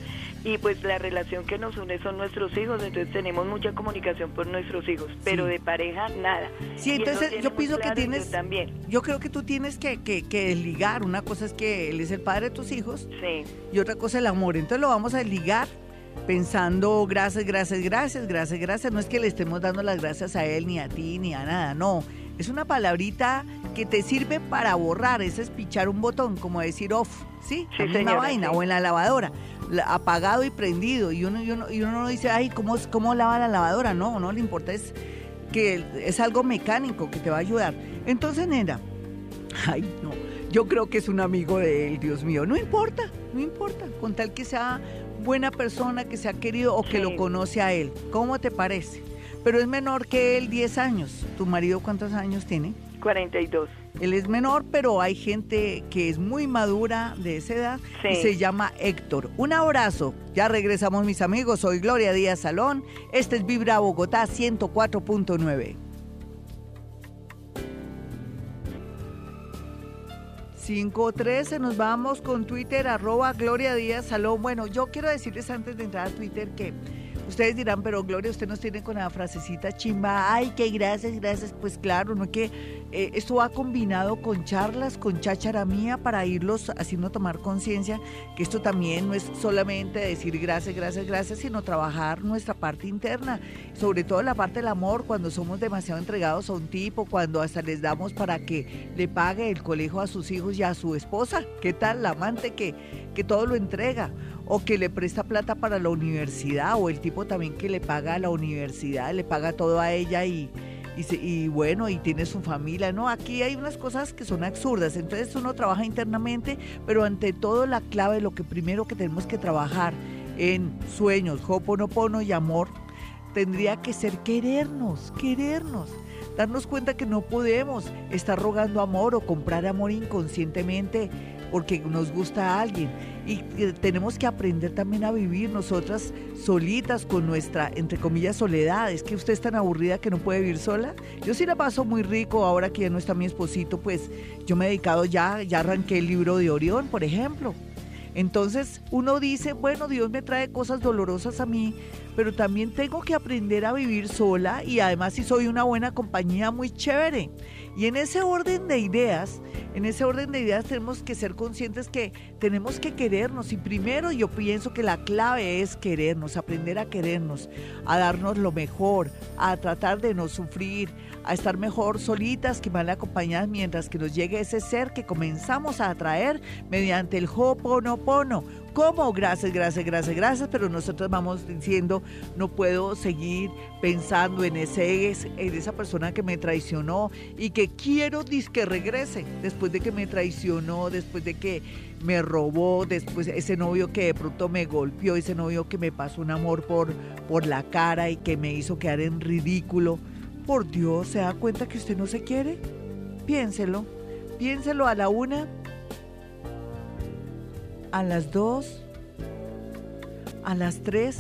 y pues la relación que nos une son nuestros hijos, entonces tenemos mucha comunicación por nuestros hijos, pero de pareja nada. Sí, entonces yo pienso que tienes, también. yo creo que tú tienes que, que, que, ligar, una cosa es que él es el padre de tus hijos sí. y otra cosa el amor, entonces lo vamos a ligar pensando gracias, gracias, gracias, gracias, gracias, no es que le estemos dando las gracias a él ni a ti ni a nada, no, es una palabrita que te sirve para borrar, es pichar un botón, como decir off, ¿sí? sí una vaina o en la lavadora apagado y prendido. Y uno, y uno, y uno dice, ay, ¿cómo, ¿cómo lava la lavadora? No, no le importa, es que es algo mecánico que te va a ayudar. Entonces, nena, ay, no, yo creo que es un amigo de él, Dios mío. No importa, no importa, con tal que sea buena persona, que sea querido o que lo conoce a él. ¿Cómo te parece? Pero es menor que él 10 años. ¿Tu marido cuántos años tiene? 42. Él es menor, pero hay gente que es muy madura de esa edad y se llama Héctor. Un abrazo. Ya regresamos mis amigos. Soy Gloria Díaz Salón. Este es Vibra Bogotá 104.9. 513, nos vamos con Twitter, arroba Gloria Díaz Salón. Bueno, yo quiero decirles antes de entrar a Twitter que Ustedes dirán, pero Gloria, usted nos tiene con la frasecita chimba, ay, qué gracias, gracias. Pues claro, no que eh, esto va combinado con charlas, con cháchara mía para irlos haciendo tomar conciencia que esto también no es solamente decir gracias, gracias, gracias, sino trabajar nuestra parte interna, sobre todo la parte del amor, cuando somos demasiado entregados a un tipo, cuando hasta les damos para que le pague el colegio a sus hijos y a su esposa. ¿Qué tal la amante que, que todo lo entrega? o que le presta plata para la universidad, o el tipo también que le paga a la universidad, le paga todo a ella y, y, bueno, y tiene su familia. No, aquí hay unas cosas que son absurdas. Entonces uno trabaja internamente, pero ante todo la clave, lo que primero que tenemos que trabajar en sueños, hoponopono y amor, tendría que ser querernos, querernos darnos cuenta que no podemos estar rogando amor o comprar amor inconscientemente porque nos gusta a alguien. Y tenemos que aprender también a vivir nosotras solitas con nuestra, entre comillas, soledad. Es que usted es tan aburrida que no puede vivir sola. Yo sí la paso muy rico ahora que ya no está mi esposito, pues yo me he dedicado ya, ya arranqué el libro de Orión, por ejemplo. Entonces uno dice, bueno, Dios me trae cosas dolorosas a mí, pero también tengo que aprender a vivir sola y además si soy una buena compañía, muy chévere. Y en ese orden de ideas, en ese orden de ideas tenemos que ser conscientes que tenemos que querernos. Y primero yo pienso que la clave es querernos, aprender a querernos, a darnos lo mejor, a tratar de no sufrir, a estar mejor solitas que mal acompañadas mientras que nos llegue ese ser que comenzamos a atraer mediante el Ho'oponopono ¿Cómo? Gracias, gracias, gracias, gracias, pero nosotros vamos diciendo, no puedo seguir pensando en, ese, en esa persona que me traicionó y que quiero que regrese después de que me traicionó, después de que me robó, después ese novio que de pronto me golpeó, ese novio que me pasó un amor por, por la cara y que me hizo quedar en ridículo. Por Dios, ¿se da cuenta que usted no se quiere? Piénselo, piénselo a la una a las 2, a las 3,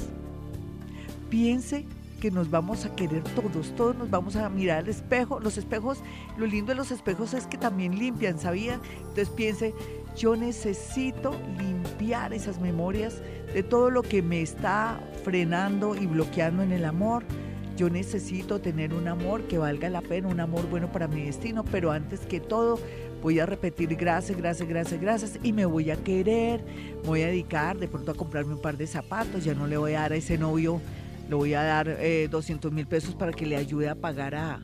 piense que nos vamos a querer todos, todos nos vamos a mirar al espejo. Los espejos, lo lindo de los espejos es que también limpian, ¿sabía? Entonces piense, yo necesito limpiar esas memorias de todo lo que me está frenando y bloqueando en el amor. Yo necesito tener un amor que valga la pena, un amor bueno para mi destino, pero antes que todo voy a repetir gracias, gracias, gracias, gracias y me voy a querer, me voy a dedicar de pronto a comprarme un par de zapatos, ya no le voy a dar a ese novio, le voy a dar 200 eh, mil pesos para que le ayude a pagar a,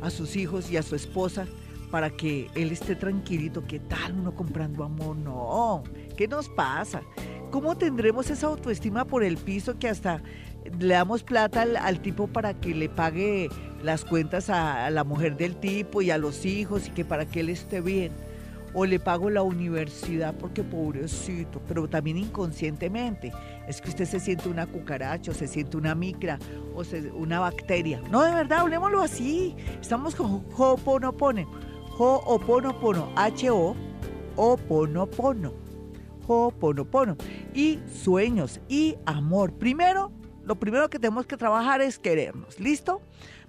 a sus hijos y a su esposa para que él esté tranquilito. ¿Qué tal uno comprando amor? No, ¿qué nos pasa? ¿Cómo tendremos esa autoestima por el piso que hasta le damos plata al, tipo para que le pague las cuentas a, la mujer del tipo y a los hijos y que para que él esté bien. O le pago la universidad porque pobrecito, pero también inconscientemente. Es que usted se siente una cucaracha, o se siente una micra, o una bacteria. No, de verdad, hablemoslo así. Estamos con Ho'oponopono. Ho'oponopono. H-O, Oponopono. Ho'oponopono. Y sueños y amor. Primero, lo primero que tenemos que trabajar es querernos. ¿Listo?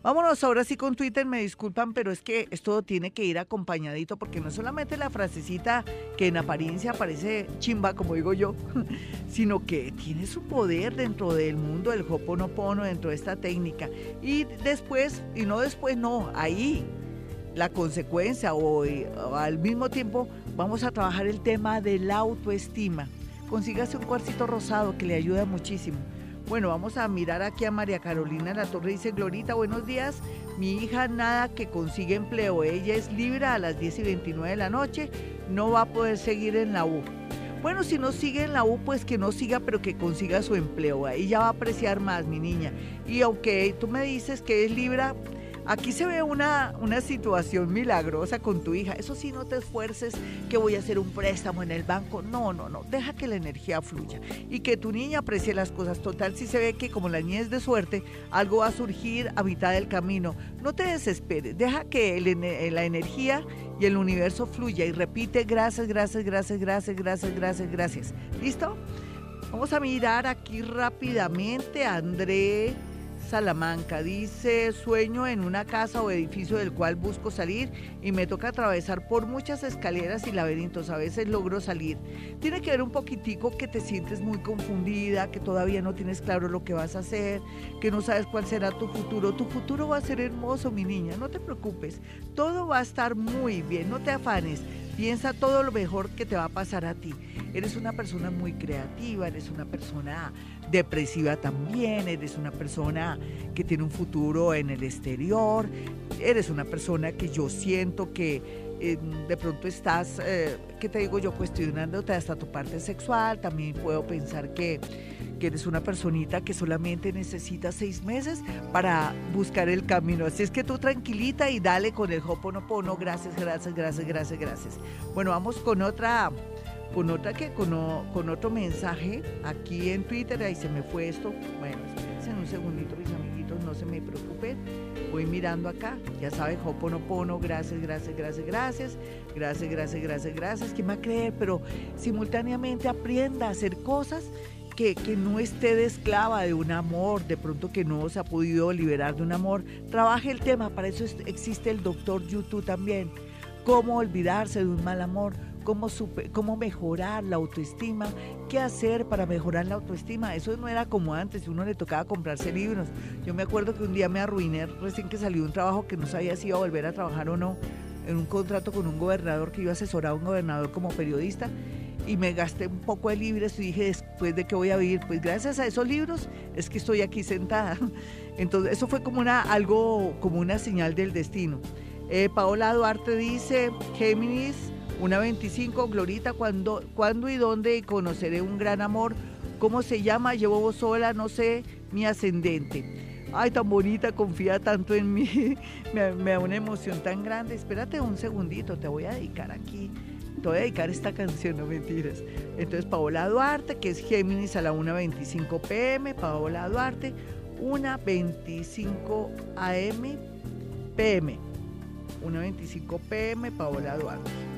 Vámonos ahora sí con Twitter, me disculpan, pero es que esto tiene que ir acompañadito porque no solamente la frasecita que en apariencia parece chimba, como digo yo, sino que tiene su poder dentro del mundo del Hoponopono, dentro de esta técnica. Y después, y no después, no, ahí la consecuencia o, o al mismo tiempo vamos a trabajar el tema de la autoestima. Consígase un cuarcito rosado que le ayuda muchísimo. Bueno, vamos a mirar aquí a María Carolina La Torre. Dice, Glorita, buenos días. Mi hija nada que consigue empleo. Ella es libre a las 10 y 29 de la noche. No va a poder seguir en la U. Bueno, si no sigue en la U, pues que no siga, pero que consiga su empleo. Ahí ya va a apreciar más, mi niña. Y aunque tú me dices que es Libra, Aquí se ve una, una situación milagrosa con tu hija. Eso sí, no te esfuerces que voy a hacer un préstamo en el banco. No, no, no. Deja que la energía fluya y que tu niña aprecie las cosas. Total, si se ve que como la niña es de suerte, algo va a surgir a mitad del camino. No te desesperes. Deja que la energía y el universo fluya y repite gracias, gracias, gracias, gracias, gracias, gracias, gracias. ¿Listo? Vamos a mirar aquí rápidamente André. Salamanca. Dice, sueño en una casa o edificio del cual busco salir y me toca atravesar por muchas escaleras y laberintos. A veces logro salir. Tiene que ver un poquitico que te sientes muy confundida, que todavía no tienes claro lo que vas a hacer, que no sabes cuál será tu futuro. Tu futuro va a ser hermoso, mi niña. No te preocupes. Todo va a estar muy bien. No te afanes. Piensa todo lo mejor que te va a pasar a ti. Eres una persona muy creativa, eres una persona depresiva también, eres una persona que tiene un futuro en el exterior, eres una persona que yo siento que eh, de pronto estás, eh, ¿qué te digo yo? Cuestionándote hasta tu parte sexual, también puedo pensar que, eres una personita que solamente necesita seis meses para buscar el camino. Así es que tú tranquilita y dale con el Hoponopono. Gracias, gracias, gracias, gracias, gracias. Bueno, vamos con otra con otra que con, otro mensaje aquí en Twitter, ahí se me fue esto. Bueno, espérense un segundito, mis amiguitos, no se me preocupen. Voy mirando acá. Ya sabe, Hoponopono, gracias, gracias, gracias, gracias, gracias, gracias, gracias, gracias. ¿Quién va a creer? Pero simultáneamente aprenda a hacer cosas que, que, no esté de esclava de un amor, de pronto que no se ha podido liberar de un amor. Trabaje el tema, para eso existe el doctor YouTube también. Cómo olvidarse de un mal amor, cómo, cómo mejorar la autoestima, qué hacer para mejorar la autoestima. Eso no era como antes, uno le tocaba comprarse libros. Yo me acuerdo que un día me arruiné recién que salió un trabajo que no sabía si iba a volver a trabajar o no, en un contrato con un gobernador que iba a asesorar a un gobernador como periodista y me gasté un poco de libros y dije, después de qué voy a vivir, pues gracias a esos libros es que estoy aquí sentada. Entonces, eso fue como una, algo, como una señal del destino. Eh, Paola Duarte dice, Géminis, una 25, Glorita, ¿cuándo, ¿cuándo y dónde conoceré un gran amor? ¿Cómo se llama? Llevo sola, no sé, mi ascendente. Ay, tan bonita, confía tanto en mí. me, me, da una emoción tan grande. Espérate un segundito, te voy a dedicar aquí. Te voy a dedicar esta canción, no mentiras. Entonces, Paola Duarte, que es Géminis a la 1.25 pm. Paola Duarte, 1.25 am pm. 1.25 pm, Paola Duarte.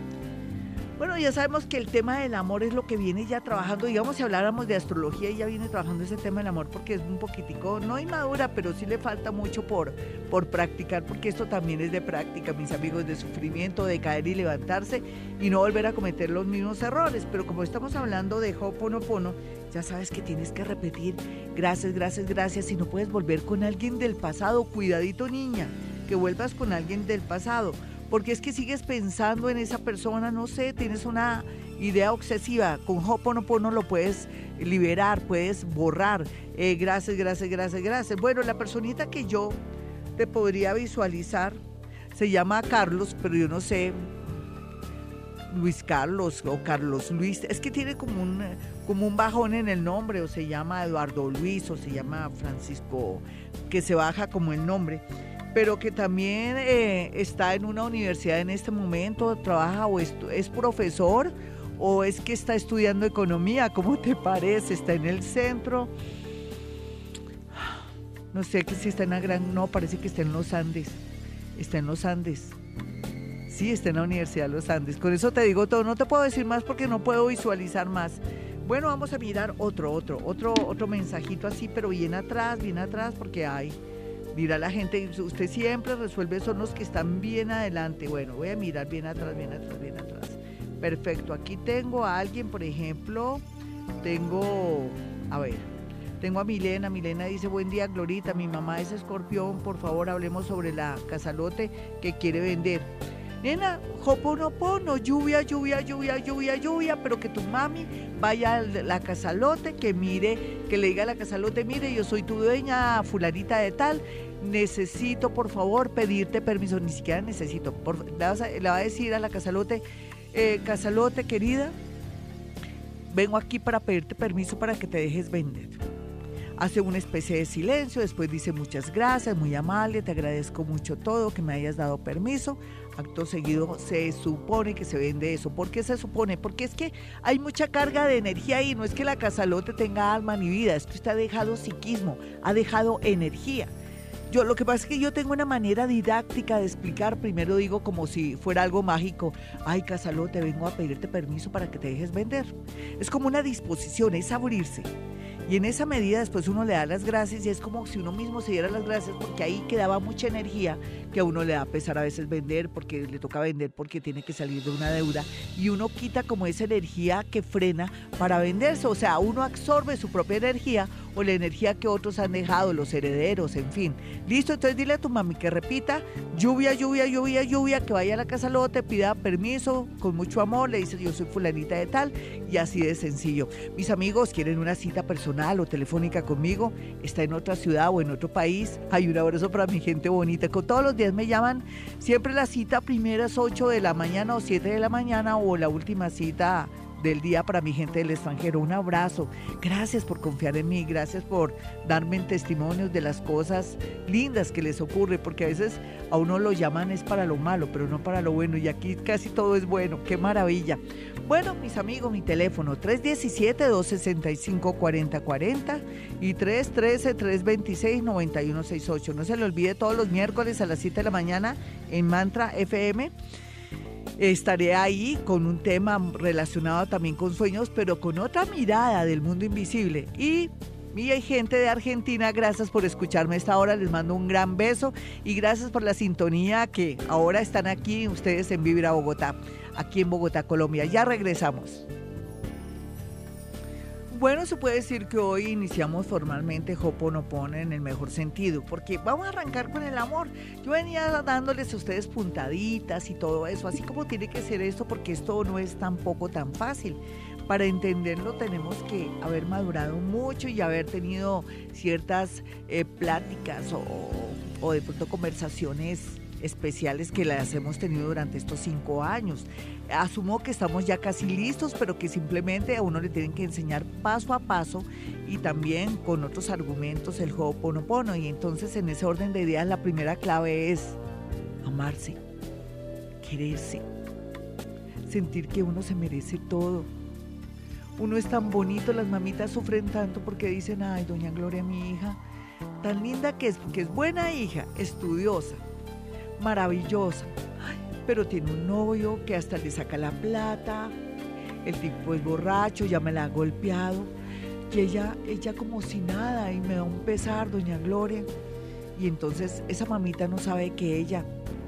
Bueno, ya sabemos que el tema del amor es lo que viene ya trabajando. Digamos, si habláramos de astrología, ya viene trabajando ese tema del amor porque es un poquitico, no inmadura, pero sí le falta mucho por, por practicar, porque esto también es de práctica, mis amigos, de sufrimiento, de caer y levantarse y no volver a cometer los mismos errores. Pero como estamos hablando de Ho'oponopono, ya sabes que tienes que repetir gracias, gracias, gracias. Si no puedes volver con alguien del pasado, cuidadito, niña, que vuelvas con alguien del pasado porque es que sigues pensando en esa persona, no sé, tienes una idea obsesiva. Con Hoponopono lo puedes liberar, puedes borrar. Eh, gracias, gracias, gracias, gracias. Bueno, la personita que yo te podría visualizar se llama Carlos, pero yo no sé, Luis Carlos o Carlos Luis, es que tiene como un, como un bajón en el nombre, o se llama Eduardo Luis, o se llama Francisco, que se baja como el nombre pero que también eh, está en una universidad en este momento, trabaja o es, profesor o es que está estudiando economía, ¿cómo te parece? Está en el centro. No sé que si está en la gran, no, parece que está en los Andes. Está en los Andes. Sí, está en la Universidad de los Andes. Con eso te digo todo. No te puedo decir más porque no puedo visualizar más. Bueno, vamos a mirar otro, otro, otro, otro mensajito así, pero bien atrás, bien atrás, porque hay Mira la gente, usted siempre resuelve, son los que están bien adelante. Bueno, voy a mirar bien atrás, bien atrás, bien atrás. Perfecto, aquí tengo a alguien, por ejemplo, tengo, a ver, tengo a Milena. Milena dice, buen día, Glorita, mi mamá es escorpión, por favor hablemos sobre la casalote que quiere vender. Nena, hoponopono, lluvia, lluvia, lluvia, lluvia, lluvia, pero que tu mami vaya a la casalote, que mire, que le diga a la casalote, mire, yo soy tu dueña, fulanita de tal, necesito por favor pedirte permiso, ni siquiera necesito, le, va a decir a la casalote, eh, casalote querida, vengo aquí para pedirte permiso para que te dejes vender hace una especie de silencio, después dice muchas gracias, muy amable, te agradezco mucho todo, que me hayas dado permiso. Acto seguido se supone que se vende eso. ¿Por qué se supone? Porque es que hay mucha carga de energía ahí, no es que la casalote tenga alma ni vida, es que ha dejado psiquismo, ha dejado energía. Yo lo que pasa es que yo tengo una manera didáctica de explicar, primero digo como si fuera algo mágico, ay Casalote, vengo a pedirte permiso para que te dejes vender. Es como una disposición, es abrirse. Y en esa medida después uno le da las gracias y es como si uno mismo se diera las gracias porque ahí quedaba mucha energía que a uno le da pesar a veces vender porque le toca vender porque tiene que salir de una deuda y uno quita como esa energía que frena para venderse, o sea, uno absorbe su propia energía o la energía que otros han dejado, los herederos, en fin. Listo, entonces dile a tu mami que repita, lluvia, lluvia, lluvia, lluvia, que vaya a la casa lote, pida permiso con mucho amor, le dice yo soy fulanita de tal y así de sencillo. Mis amigos quieren una cita personal o telefónica conmigo, está en otra ciudad o en otro país, hay un abrazo para mi gente bonita, con todos los me llaman. Siempre la cita primera es 8 de la mañana o 7 de la mañana o la última cita del día para mi gente del extranjero. Un abrazo. Gracias por confiar en mí, gracias por darme testimonios de las cosas lindas que les ocurre, porque a veces a uno lo llaman es para lo malo, pero no para lo bueno. Y aquí casi todo es bueno. Qué maravilla. Bueno, mis amigos, mi teléfono 317-265-4040 y 313-326-9168. No se le olvide todos los miércoles a las 7 de la mañana en Mantra FM. Estaré ahí con un tema relacionado también con sueños, pero con otra mirada del mundo invisible. Y mi gente de Argentina, gracias por escucharme esta hora. Les mando un gran beso y gracias por la sintonía que ahora están aquí ustedes en Vivir a Bogotá aquí en Bogotá, Colombia. Ya regresamos. Bueno, se puede decir que hoy iniciamos formalmente Hoponopono en el mejor sentido, porque vamos a arrancar con el amor. Yo venía dándoles a ustedes puntaditas y todo eso, así como tiene que ser esto, porque esto no es tampoco tan fácil. Para entenderlo tenemos que haber madurado mucho y haber tenido ciertas eh, pláticas o, o de pronto conversaciones especiales que las hemos tenido durante estos cinco años. Asumo que estamos ya casi listos, pero que simplemente a uno le tienen que enseñar paso a paso y también con otros argumentos el Ho'oponopono. Y entonces en ese orden de ideas la primera clave es amarse, quererse, sentir que uno se merece todo. Uno es tan bonito, las mamitas sufren tanto porque dicen, ay, doña Gloria, mi hija, tan linda que es, porque es buena hija, estudiosa, maravillosa, pero tiene un novio que hasta le saca la plata, el tipo es borracho, ya me la ha golpeado, y ella, ella como si nada, y me da un pesar, doña Gloria. Y entonces esa mamita no sabe que ella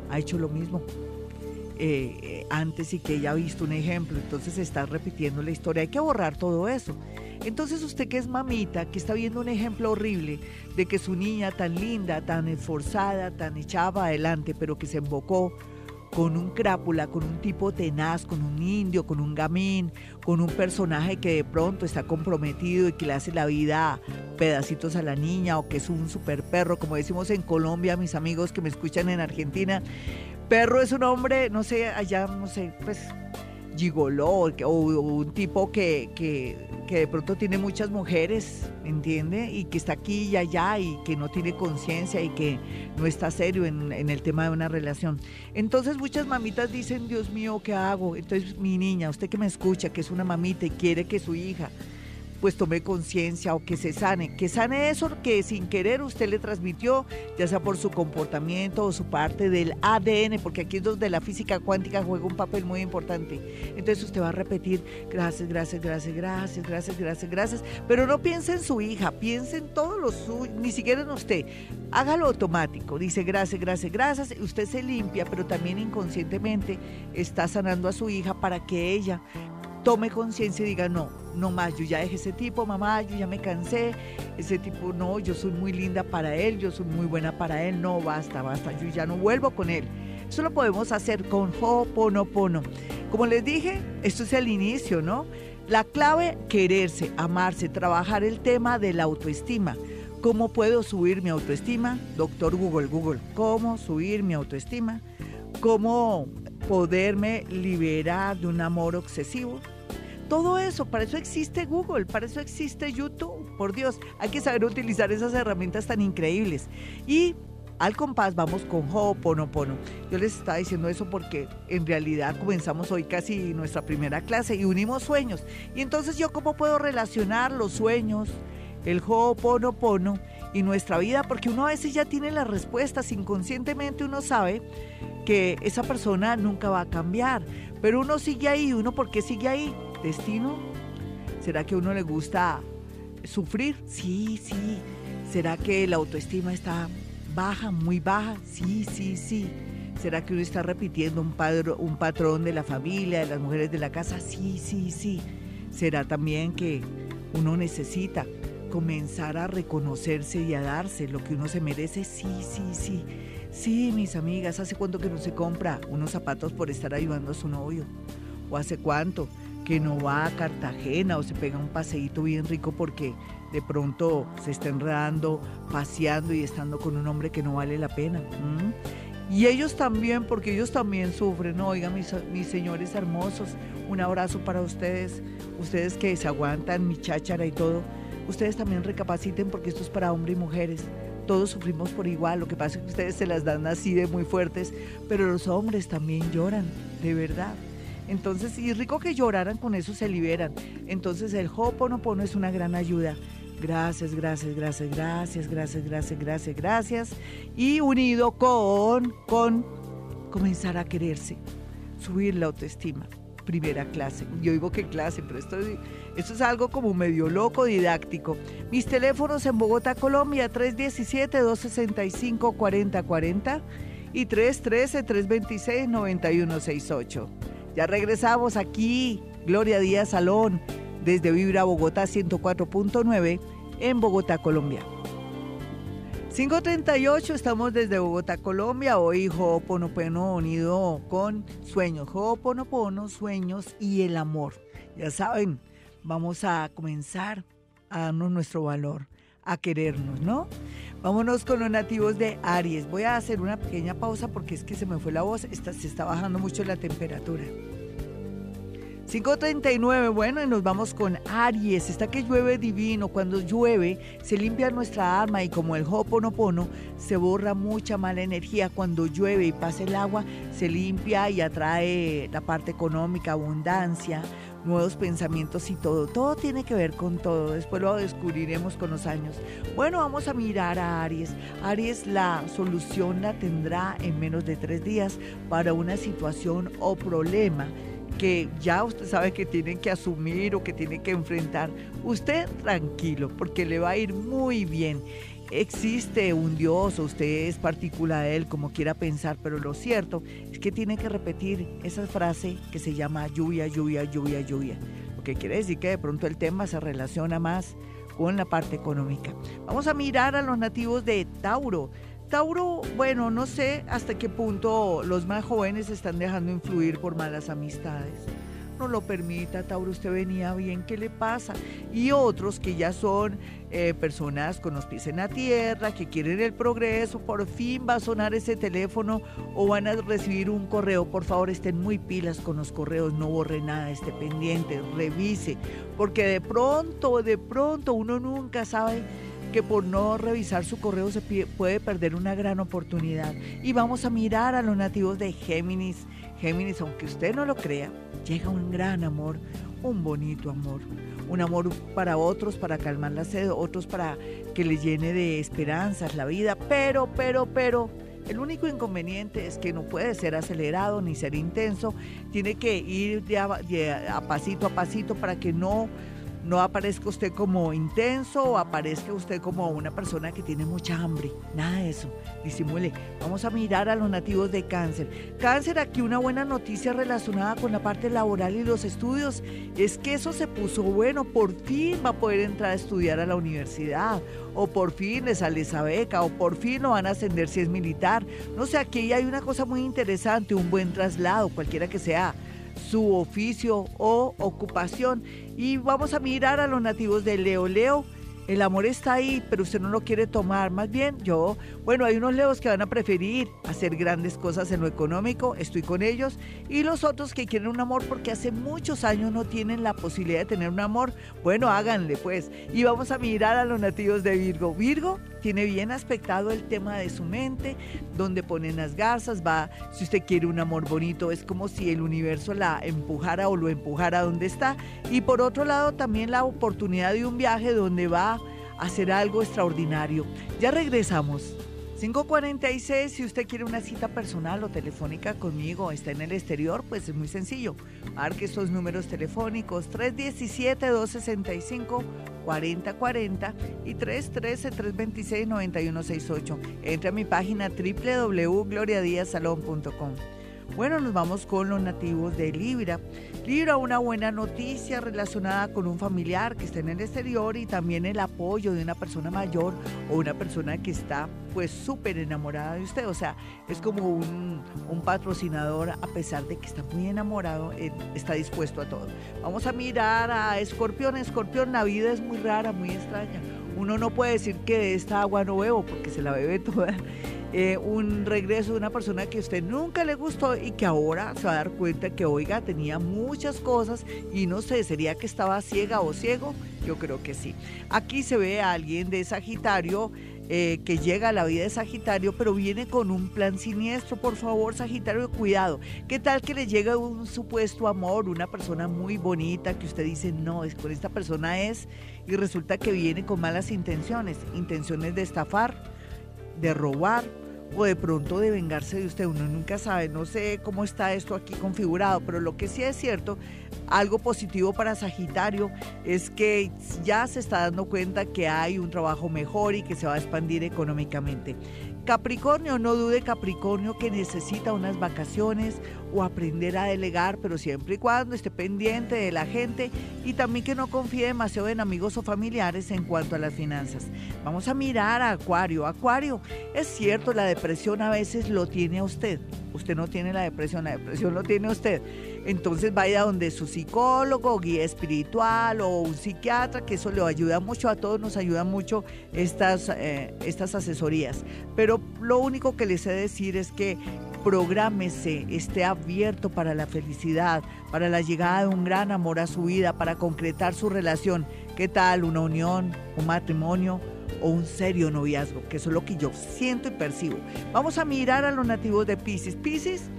ha hecho lo mismo eh, eh, antes y que ella ha visto un ejemplo, entonces está repitiendo la historia. Hay que borrar todo eso. Entonces usted que es mamita, que está viendo un ejemplo horrible de que su niña tan linda, tan esforzada, tan echada adelante, pero que se embocó con un crápula, con un tipo tenaz, con un indio, con un gamín, con un personaje que de pronto está comprometido y que le hace la vida pedacitos a la niña o que es un super perro, como decimos en Colombia, mis amigos que me escuchan en Argentina. Perro es un hombre, no sé, allá, no sé, pues gigoló o, un tipo que, que, de pronto tiene muchas mujeres, ¿entiende? Y que está aquí y allá y que no tiene conciencia y que no está serio en, en, el tema de una relación. Entonces muchas mamitas dicen, Dios mío, ¿qué hago? Entonces mi niña, usted que me escucha, que es una mamita y quiere que su hija pues tome conciencia o que se sane, que sane eso que sin querer usted le transmitió, ya sea por su comportamiento o su parte del ADN, porque aquí es donde la física cuántica juega un papel muy importante. Entonces usted va a repetir, gracias, gracias, gracias, gracias, gracias, gracias, gracias, pero no piense en su hija, piense en todos los suyos, ni siquiera en usted. Hágalo automático, dice gracias, gracias, gracias, usted se limpia, pero también inconscientemente está sanando a su hija para que ella tome conciencia y diga, no, no más, yo ya dejé ese tipo, mamá, yo ya me cansé, ese tipo, no, yo soy muy linda para él, yo soy muy buena para él, no, basta, basta, yo ya no vuelvo con él. Eso lo podemos hacer con Ho'oponopono. Como les dije, esto es el inicio, ¿no? La clave, quererse, amarse, trabajar el tema de la autoestima. ¿Cómo puedo subir mi autoestima? Doctor Google, Google, ¿cómo subir mi autoestima? ¿Cómo poderme liberar de un amor obsesivo? Todo eso, para eso existe Google, para eso existe YouTube. Por Dios, hay que saber utilizar esas herramientas tan increíbles. Y al compás vamos con Ho'oponopono. Yo les estaba diciendo eso porque en realidad comenzamos hoy casi nuestra primera clase y unimos sueños. Y entonces yo cómo puedo relacionar los sueños, el Ho'oponopono y nuestra vida, porque uno a veces ya tiene las respuestas, inconscientemente uno sabe que esa persona nunca va a cambiar, pero uno sigue ahí, uno por qué sigue ahí, destino? ¿Será que a uno le gusta sufrir? Sí, sí. ¿Será que la autoestima está baja, muy baja? Sí, sí, sí. ¿Será que uno está repitiendo un, un patrón de la familia, de las mujeres de la casa? Sí, sí, sí. ¿Será también que uno necesita comenzar a reconocerse y a darse lo que uno se merece? Sí, sí, sí. Sí, mis amigas, ¿hace cuánto que no se compra unos zapatos por estar ayudando a su novio? ¿O hace cuánto que no va a Cartagena o se pega un paseíto bien rico porque de pronto se está enredando, paseando y estando con un hombre que no vale la pena. Y ellos también, porque ellos también sufren. Oigan, mis, mis señores hermosos, un abrazo para ustedes, ustedes que se aguantan, mi cháchara y todo. Ustedes también recapaciten porque esto es para hombres y mujeres. Todos sufrimos por igual, lo que pasa es que ustedes se las dan así de muy fuertes, pero los hombres también lloran, de verdad. Entonces, y rico que lloraran, con eso se liberan. Entonces, el Ho'oponopono es una gran ayuda. Gracias, gracias, gracias, gracias, gracias, gracias, gracias, gracias. Y unido con, con comenzar a quererse, subir la autoestima. Primera clase. Yo digo que clase, pero esto, esto es algo como medio loco, didáctico. Mis teléfonos en Bogotá, Colombia, 317-265-4040 y 313-326-9168. Ya regresamos aquí, Gloria Díaz Salón, desde Vibra Bogotá 104.9 en Bogotá, Colombia. 538, estamos desde Bogotá, Colombia. Hoy Ho'oponopono unido con sueños. Ho'oponopono, sueños y el amor. Ya saben, vamos a comenzar a darnos nuestro valor, a querernos, ¿no? Vámonos con los nativos de Aries. Voy a hacer una pequeña pausa porque es que se me fue la voz, se está bajando mucho la temperatura. 5.39, bueno, y nos vamos con Aries. Está que llueve divino. Cuando llueve, se limpia nuestra alma y como el Ho'oponopono, se borra mucha mala energía. Cuando llueve y pasa el agua, se limpia y atrae la parte económica, abundancia, nuevos pensamientos y todo. Todo tiene que ver con todo. Después lo descubriremos con los años. Bueno, vamos a mirar a Aries. Aries, la solución la tendrá en menos de tres días para una situación o problema que ya usted sabe que tiene que asumir o que tiene que enfrentar, usted tranquilo, porque le va a ir muy bien. Existe un Dios o usted es partícula de él, como quiera pensar, pero lo cierto es que tiene que repetir esa frase que se llama lluvia, lluvia, lluvia, lluvia. Lo que quiere decir que de pronto el tema se relaciona más con la parte económica. Vamos a mirar a los nativos de Tauro. Tauro, bueno, no sé hasta qué punto los más jóvenes se están dejando influir por malas amistades. No lo permita, Tauro, usted venía bien, ¿qué le pasa? Y otros que ya son eh, personas con los pies en la tierra, que quieren el progreso, por fin va a sonar ese teléfono o van a recibir un correo. Por favor, estén muy pilas con los correos, no borre nada, esté pendiente, revise, porque de pronto, de pronto uno nunca sabe que por no revisar su correo se puede perder una gran oportunidad. Y vamos a mirar a los nativos de Géminis. Géminis, aunque usted no lo crea, llega un gran amor, un bonito amor. Un amor para otros, para calmar la sed, otros para que le llene de esperanzas la vida. Pero, pero, pero, el único inconveniente es que no puede ser acelerado ni ser intenso. Tiene que ir a pasito a pasito para que no no aparezca usted como intenso o aparezca usted como una persona que tiene mucha hambre. Nada de eso. Disimule. Vamos a mirar a los nativos de cáncer. Cáncer, aquí una buena noticia relacionada con la parte laboral y los estudios es que eso se puso bueno. Por fin va a poder entrar a estudiar a la universidad. O por fin le sale esa beca. O por fin lo van a ascender si es militar. No sé, aquí hay una cosa muy interesante. Un buen traslado, cualquiera que sea su oficio o ocupación. Y vamos a mirar a los nativos de Leo. Leo el amor está ahí, pero usted no lo quiere tomar. Más bien, yo, bueno, hay unos leos que van a preferir hacer grandes cosas en lo económico, estoy con ellos, y los otros que quieren un amor porque hace muchos años no tienen la posibilidad de tener un amor, bueno, háganle pues. Y vamos a mirar a los nativos de Virgo. Virgo tiene bien aspectado el tema de su mente, donde ponen las garzas, va, si usted quiere un amor bonito, es como si el universo la empujara o lo empujara donde está. Y por otro lado, también la oportunidad de un viaje donde va hacer algo extraordinario. Ya regresamos. 546, si usted quiere una cita personal o telefónica conmigo, está en el exterior, pues es muy sencillo. Marque estos números telefónicos 317-265-4040 y 313-326-9168. Entre a mi página www.gloriadiasalón.com. Bueno, nos vamos con los nativos de Libra. Libra, una buena noticia relacionada con un familiar que está en el exterior y también el apoyo de una persona mayor o una persona que está pues súper enamorada de usted. O sea, es como un, un, patrocinador, a pesar de que está muy enamorado, está dispuesto a todo. Vamos a mirar a Escorpión. Escorpión, la vida es muy rara, muy extraña. Uno no puede decir que de esta agua no bebo porque se la bebe toda eh, un regreso de una persona que a usted nunca le gustó y que ahora se va a dar cuenta que, oiga, tenía muchas cosas y no sé, ¿sería que estaba ciega o ciego? Yo creo que sí. Aquí se ve a alguien de Sagitario eh, que llega a la vida de Sagitario, pero viene con un plan siniestro. Por favor, Sagitario, cuidado. ¿Qué tal que le llega un supuesto amor, una persona muy bonita que usted dice, no, es con esta persona es, y resulta que viene con malas intenciones, intenciones de estafar, de robar, o de pronto de vengarse de usted. Uno nunca sabe, no sé cómo está esto aquí configurado, pero lo que sí es cierto, algo positivo para Sagitario es que ya se está dando cuenta que hay un trabajo mejor y que se va a expandir económicamente. Capricornio, no dude Capricornio que necesita unas vacaciones o aprender a delegar, pero siempre y cuando esté pendiente de la gente y también que no confíe demasiado en amigos o familiares en cuanto a las finanzas. Vamos a mirar a Acuario. Acuario, es cierto, la depresión a veces lo tiene usted. Usted no tiene la depresión, la depresión lo tiene usted entonces vaya donde su psicólogo, guía espiritual o un psiquiatra, que eso le ayuda mucho, a todos nos ayuda mucho estas, eh, estas asesorías. Pero lo único que les he de decir es que prográmese, esté abierto para la felicidad, para la llegada de un gran amor a su vida, para concretar su relación. ¿Qué tal? Una unión, un matrimonio o un serio noviazgo, que eso es lo que yo siento y percibo. Vamos a mirar a los nativos de Pisces. Pisces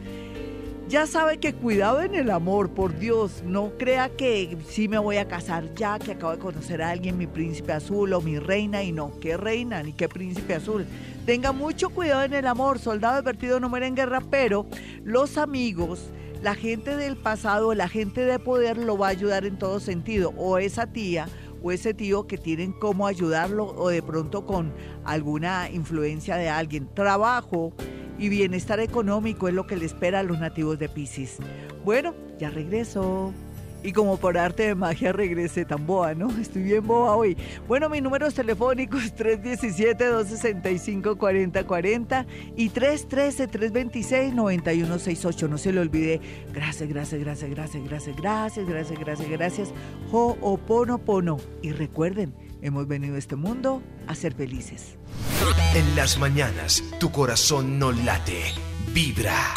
ya sabe que cuidado en el amor, por Dios, no crea que sí me voy a casar ya, que acabo de conocer a alguien, mi príncipe azul o mi reina, y no, qué reina ni qué príncipe azul. Tenga mucho cuidado en el amor, soldado advertido no muere en guerra, pero los amigos, la gente del pasado, la gente de poder lo va a ayudar en todo sentido, o esa tía o ese tío que tienen cómo ayudarlo o de pronto con alguna influencia de alguien. Trabajo, y bienestar económico es lo que le espera a los nativos de Pisces. Bueno, ya regreso. Y como por arte de magia regresé tan boa, ¿no? Estoy bien boa hoy. Bueno, mis números telefónicos 317-265-4040 y 313-326-9168. No se le olvide. Gracias, gracias, gracias, gracias, gracias, gracias, gracias, gracias, gracias. Ho'oponopono. Y recuerden, hemos venido a este mundo a ser felices. En las mañanas, tu corazón no late, vibra.